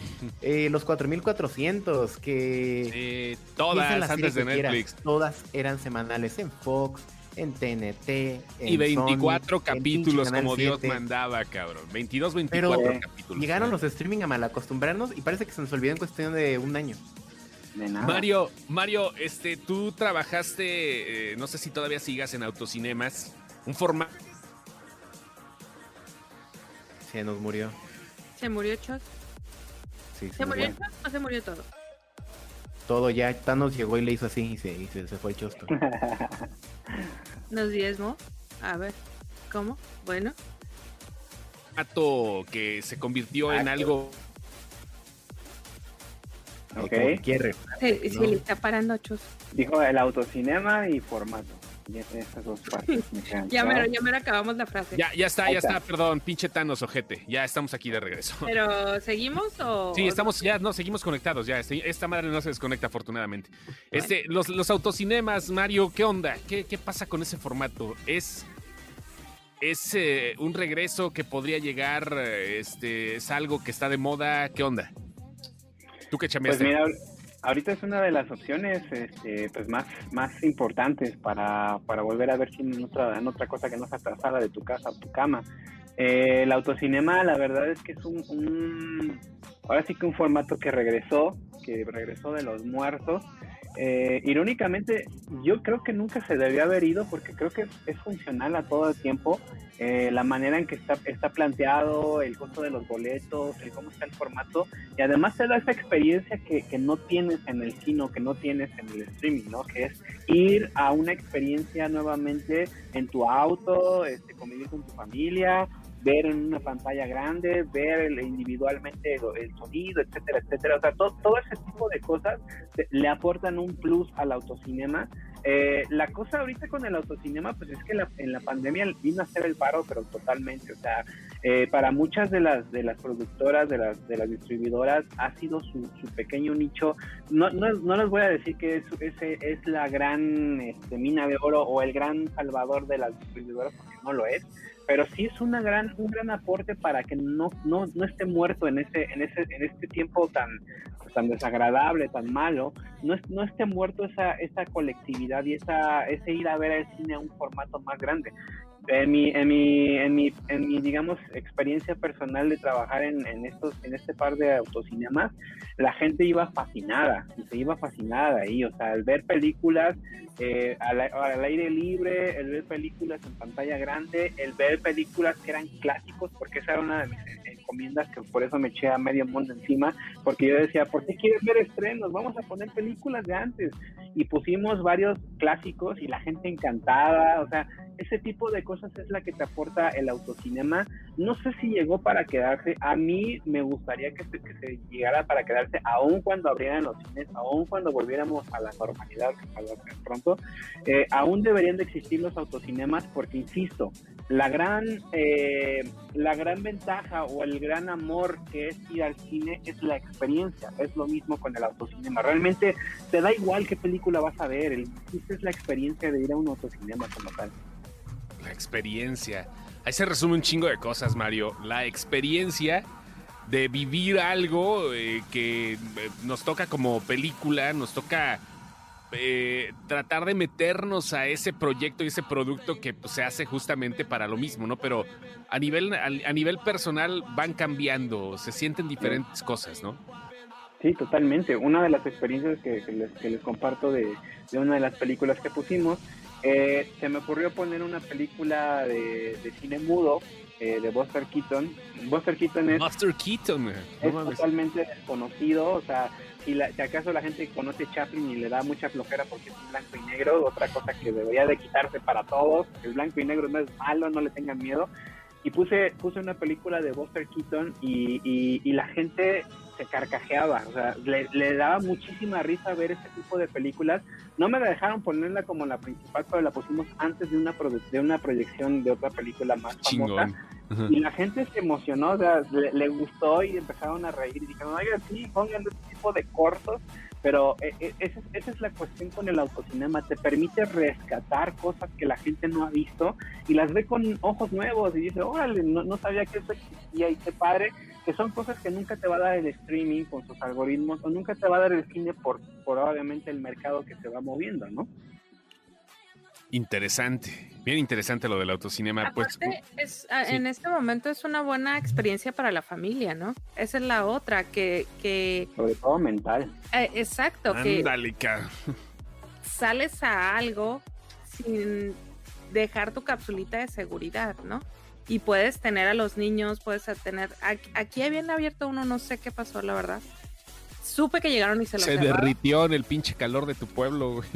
[LAUGHS] Eh, los 4400 que sí, todas antes de Netflix. todas eran semanales en Fox en TNT en y 24 capítulos como Dios mandaba cabrón. 22 24 Pero, capítulos llegaron los streaming a mal acostumbrarnos y parece que se nos olvidó en cuestión de un año. Mario Mario este tú trabajaste eh, no sé si todavía sigas en autocinemas un formato se nos murió. Se murió Chos ¿Se murió o se murió todo? Todo ya, Thanos llegó y le hizo así y se, se, fue el chosto. [LAUGHS] Nos diezmo. A ver, ¿cómo? Bueno. Que se convirtió en algo. Ok. Quiere. Sí, sí, le está parando chus. Dijo el autocinema y formato. Ya, [LAUGHS] me, ya me acabamos la frase. Ya, ya está, ya está. perdón, pinche Thanos, ojete. Ya estamos aquí de regreso. ¿Pero seguimos o...? Sí, estamos, ya, no, seguimos conectados, ya. Este, esta madre no se desconecta, afortunadamente. Este, los, los autocinemas, Mario, ¿qué onda? ¿Qué, qué pasa con ese formato? ¿Es es eh, un regreso que podría llegar, este, es algo que está de moda, ¿qué onda? ¿Tú qué chameaste? Pues mira, ahorita es una de las opciones este, pues más, más importantes para, para volver a ver cine en otra, en otra cosa que no sea sala de tu casa o tu cama. Eh, el autocinema, la verdad es que es un, un, ahora sí que un formato que regresó, que regresó de los muertos eh, irónicamente, yo creo que nunca se debió haber ido porque creo que es, funcional a todo el tiempo. Eh, la manera en que está, está planteado, el costo de los boletos, el cómo está el formato, y además te da esa experiencia que, que no tienes en el cine, que no tienes en el streaming, ¿no? Que es ir a una experiencia nuevamente en tu auto, este, convivir con tu familia, ver en una pantalla grande, ver individualmente el, sonido, etcétera, etcétera. O sea, todo, ese tipo de cosas le aportan un plus al autocinema. Eh, la cosa ahorita con el autocinema, pues es que en la pandemia vino a ser el paro, pero totalmente. O sea, eh, para muchas de las de las productoras, de las de las distribuidoras, ha sido su, su pequeño nicho. No, no, no, les voy a decir que es, ese es la gran este, mina de oro o el gran salvador de las distribuidoras, porque no lo es pero sí es una gran, un gran aporte para que no, no, no esté muerto en ese, en ese, en este tiempo tan, tan desagradable, tan malo, no, no esté muerto esa, esa colectividad y esa, ese ir a ver el cine a un formato más grande. En mi, en mi, en mi, en mi, digamos, experiencia personal de trabajar en, en estos, en este par de autocinemas, la gente iba fascinada, se iba fascinada ahí, o sea, al ver películas eh, al, al, aire libre, el ver películas en pantalla grande, el ver películas que eran clásicos, porque esa era una de mis encomiendas que por eso me eché a medio mundo encima, porque yo decía, ¿por qué quieres ver estrenos? Vamos a poner películas de antes. Y pusimos varios clásicos y la gente encantada, o sea, ese tipo de cosas es la que te aporta el autocinema. No sé si llegó para quedarse. A mí me gustaría que se, que se llegara para quedarse, aun cuando abrieran los cines, aun cuando volviéramos a la normalidad, que pronto. Eh, aún deberían de existir los autocinemas porque, insisto, la gran, eh, la gran ventaja o el gran amor que es ir al cine es la experiencia. Es lo mismo con el autocinema. Realmente te da igual qué película vas a ver. El es la experiencia de ir a un autocinema como tal. La experiencia. Ahí se resume un chingo de cosas, Mario. La experiencia de vivir algo eh, que eh, nos toca como película, nos toca eh, tratar de meternos a ese proyecto y ese producto que pues, se hace justamente para lo mismo, ¿no? Pero a nivel, a, nivel personal van cambiando, se sienten diferentes cosas, ¿no? Sí, totalmente. Una de las experiencias que, que, les, que les, comparto de, de, una de las películas que pusimos, eh, se me ocurrió poner una película de, de cine mudo eh, de Buster Keaton. Buster Keaton es, Buster Keaton, es totalmente desconocido, o sea, si, la, si, acaso la gente conoce Chaplin y le da mucha flojera porque es blanco y negro, otra cosa que debería de quitarse para todos, el blanco y negro no es malo, no le tengan miedo. Y puse, puse una película de Buster Keaton y, y, y la gente se carcajeaba, o sea, le, le, daba muchísima risa ver ese tipo de películas. No me la dejaron ponerla como la principal, pero la pusimos antes de una, de una proyección de otra película más famosa. Uh -huh. Y la gente se emocionó, o sea, le, le, gustó y empezaron a reír y dijeron, oiga, sí, pongan este tipo de cortos. Pero eh, esa, esa es la cuestión con el autocinema, te permite rescatar cosas que la gente no ha visto y las ve con ojos nuevos y dice, órale, no, no sabía que eso existía y qué padre que son cosas que nunca te va a dar el streaming con sus algoritmos o nunca te va a dar el cine por, por obviamente el mercado que se va moviendo, ¿no? Interesante, bien interesante lo del autocinema. pues, es, sí. en este momento es una buena experiencia para la familia, ¿no? Esa es la otra, que... que Sobre todo mental. Eh, exacto, Ándale, que sales a algo sin dejar tu capsulita de seguridad, ¿no? Y puedes tener a los niños, puedes tener... Aquí habían abierto uno, no sé qué pasó, la verdad. Supe que llegaron y se lo Se cerraron. derritió en el pinche calor de tu pueblo, güey.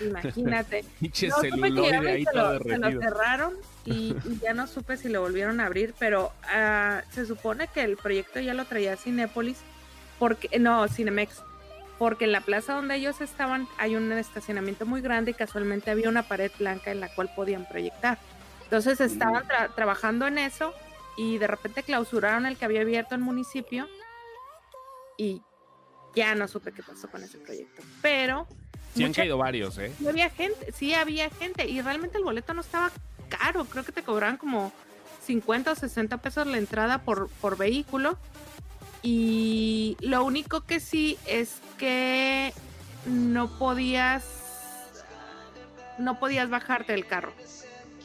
[LAUGHS] Imagínate. [LAUGHS] pinche no, celuloide ahí se lo, se lo cerraron y, y, [LAUGHS] ya no supe si lo volvieron a abrir, pero uh, se supone que el proyecto ya lo traía Cinépolis, porque... No, Cinemex. Porque en la plaza donde ellos estaban hay un estacionamiento muy grande y casualmente había una pared blanca en la cual podían proyectar. Entonces estaban tra trabajando en eso y de repente clausuraron el que había abierto el municipio y ya no supe qué pasó con ese proyecto. Pero... Sí han caído varios, ¿eh? Sí había gente, sí había gente y realmente el boleto no estaba caro, creo que te cobraban como 50 o 60 pesos la entrada por, por vehículo. Y lo único que sí es que no podías no podías bajarte del carro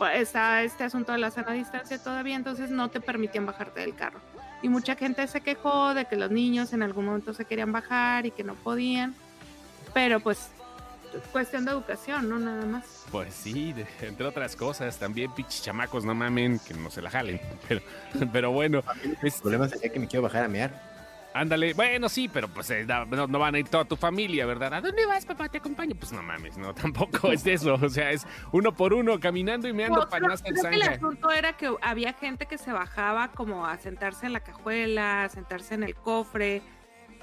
está este asunto de la sana distancia todavía, entonces no te permitían bajarte del carro. Y mucha gente se quejó de que los niños en algún momento se querían bajar y que no podían, pero pues cuestión de educación, ¿no? Nada más. Pues sí, de, entre otras cosas, también pinches chamacos, no mamen, que no se la jalen, [LAUGHS] pero, pero bueno. El problema sería que me quiero bajar a mear. Ándale, bueno, sí, pero pues eh, no, no, van a ir toda tu familia, ¿verdad? ¿A dónde vas, papá? Te acompaño. Pues no mames, no, [LAUGHS] tampoco es eso. O sea, es uno por uno, caminando y meando no, para no hacer sangre. El asunto era que había gente que se bajaba como a sentarse en la cajuela, a sentarse en el cofre,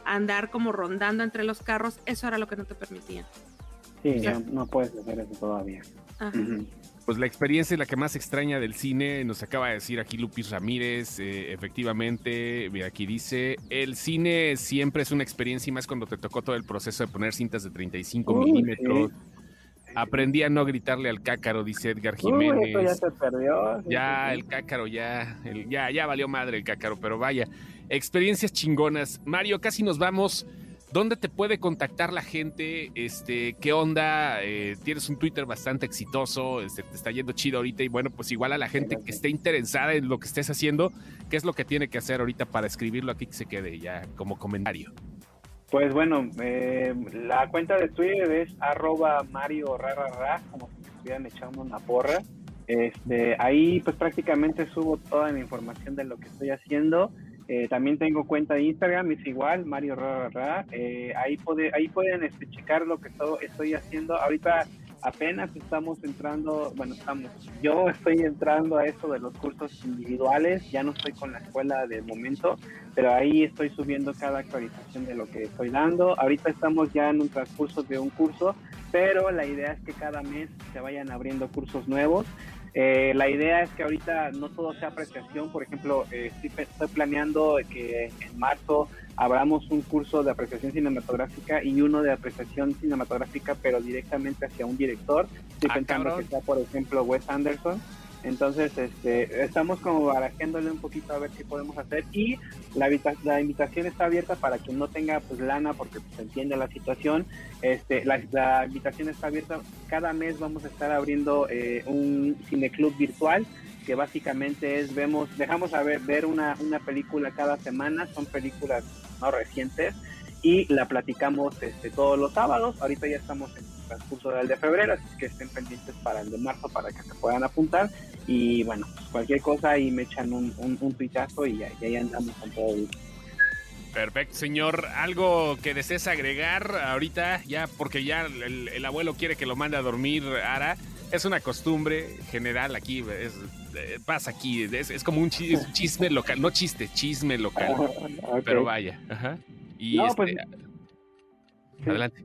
a andar como rondando entre los carros. Eso era lo que no te permitían. Sí, sea, no, no, puedes hacer eso todavía. Ajá. Uh -huh pues la experiencia es la que más extraña del cine, nos acaba de decir aquí Lupis Ramírez, eh, efectivamente, mira, aquí dice, el cine siempre es una experiencia y más cuando te tocó todo el proceso de poner cintas de 35 Uy, milímetros. Sí. Aprendí a no gritarle al cácaro, dice Edgar Jiménez. Uy, ya se perdió. Ya, sí, el cácaro, ya, el, ya, ya valió madre el cácaro, pero vaya, experiencias chingonas. Mario, casi nos vamos. ¿Dónde te puede contactar la gente? Este, ¿Qué onda? Eh, tienes un Twitter bastante exitoso, este, te está yendo chido ahorita y bueno, pues igual a la gente que esté interesada en lo que estés haciendo, ¿qué es lo que tiene que hacer ahorita para escribirlo aquí que se quede ya como comentario? Pues bueno, eh, la cuenta de Twitter es arroba Mario como si me estuvieran echando una porra. Este, ahí pues prácticamente subo toda la información de lo que estoy haciendo. Eh, también tengo cuenta de Instagram, es igual, Mario Rara, eh, ahí, puede, ahí pueden este, checar lo que estoy haciendo. Ahorita apenas estamos entrando, bueno, estamos, yo estoy entrando a eso de los cursos individuales, ya no estoy con la escuela de momento, pero ahí estoy subiendo cada actualización de lo que estoy dando. Ahorita estamos ya en un transcurso de un curso, pero la idea es que cada mes se vayan abriendo cursos nuevos. Eh, la idea es que ahorita no todo sea apreciación, por ejemplo, eh, estoy, planeando que en marzo abramos un curso de apreciación cinematográfica y uno de apreciación cinematográfica, pero directamente hacia un director. Estoy ah, pensando que sea, por ejemplo, Wes Anderson. Entonces, este, estamos como barajándole un poquito a ver qué podemos hacer y la, invitación está abierta para quien no tenga pues lana porque pues, entiende la situación. Este, la, invitación está abierta. Cada mes vamos a estar abriendo eh, un cineclub virtual que básicamente es vemos dejamos a ver, ver una, una película cada semana. Son películas no recientes y la platicamos este, todos los sábados. Ahorita ya estamos en el transcurso del de febrero, así que estén pendientes para el de marzo para que se puedan apuntar. Y bueno, cualquier cosa ahí me echan un, un, un y ya, ya andamos con todo. Perfecto, señor. ¿Algo que desees agregar ahorita? Ya, porque ya el, abuelo quiere que lo mande a dormir, Ara. Es una costumbre general aquí, es, eh, pasa aquí, es, como un chisme, local, no chiste, chisme local. [LAUGHS] Pero vaya, ajá. Y no, pues, este, adelante.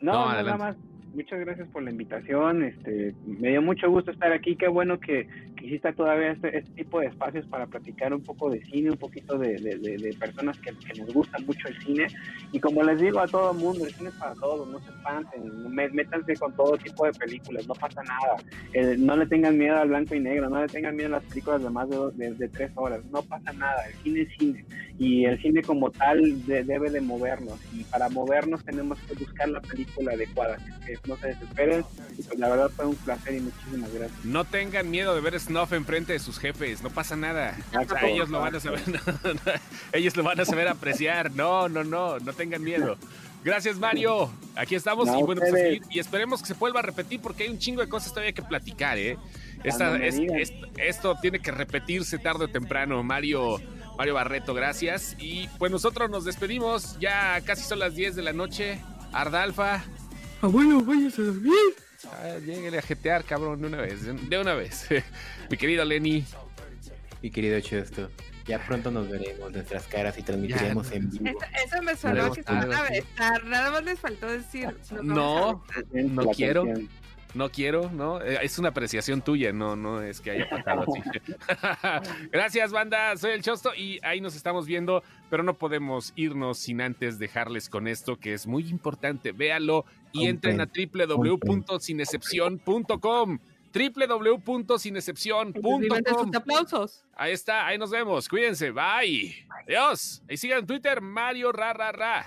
No, nada más muchas gracias por la invitación. Este, me dio mucho gusto estar aquí. Qué bueno que, que exista todavía este, este, tipo de espacios para platicar un poco de cine, un poquito de, de, personas que, nos gusta mucho el cine. Y como les digo a todo el mundo, el cine es para todos, no se espanten, métanse con todo tipo de películas, no pasa nada. Eh, no le tengan miedo al blanco y negro, no le tengan miedo a las películas de más de, de, tres horas, no pasa nada. El cine es cine y el cine como tal debe de movernos. Y para movernos tenemos que buscar la película adecuada. Que, no se desesperen. Pues, la verdad fue un placer y muchísimas gracias. No tengan miedo de ver Snuff enfrente de sus jefes, no pasa nada. ellos lo van a saber, [LAUGHS] ellos lo van a saber apreciar. No, no, no, no tengan miedo. Gracias, Mario. Aquí estamos y bueno, pues, y esperemos que se vuelva a repetir porque hay un chingo de cosas todavía que platicar, ¿eh? esto tiene que repetirse tarde o temprano, Mario. Mario Barreto, gracias. Y pues nosotros nos despedimos. Ya casi son las 10 de la noche. Ardalfa, Abuelo, váyase a dormir. Ah, a jetear, cabrón, de una vez. De una vez. [LAUGHS] Mi querido Lenny. Mi querido Chesto. Ya pronto nos veremos nuestras caras y transmitiremos en vivo. Eso, me sonó que se van a besar. Nada más les faltó decir. No, no, quiero. No quiero, ¿no? Eh, es una apreciación tuya, no, no es que haya pasado así. [LAUGHS] [LAUGHS] Gracias, banda. Soy el Chosto y ahí nos estamos viendo, pero no podemos irnos sin antes dejarles con esto que es muy importante. Véalo y entren a www.sinexcepción.com www.sinexcepción.com aplausos. Ahí está, ahí nos vemos. Cuídense, bye. Adiós. Y sigan en Twitter, Mario Ra Ra Ra.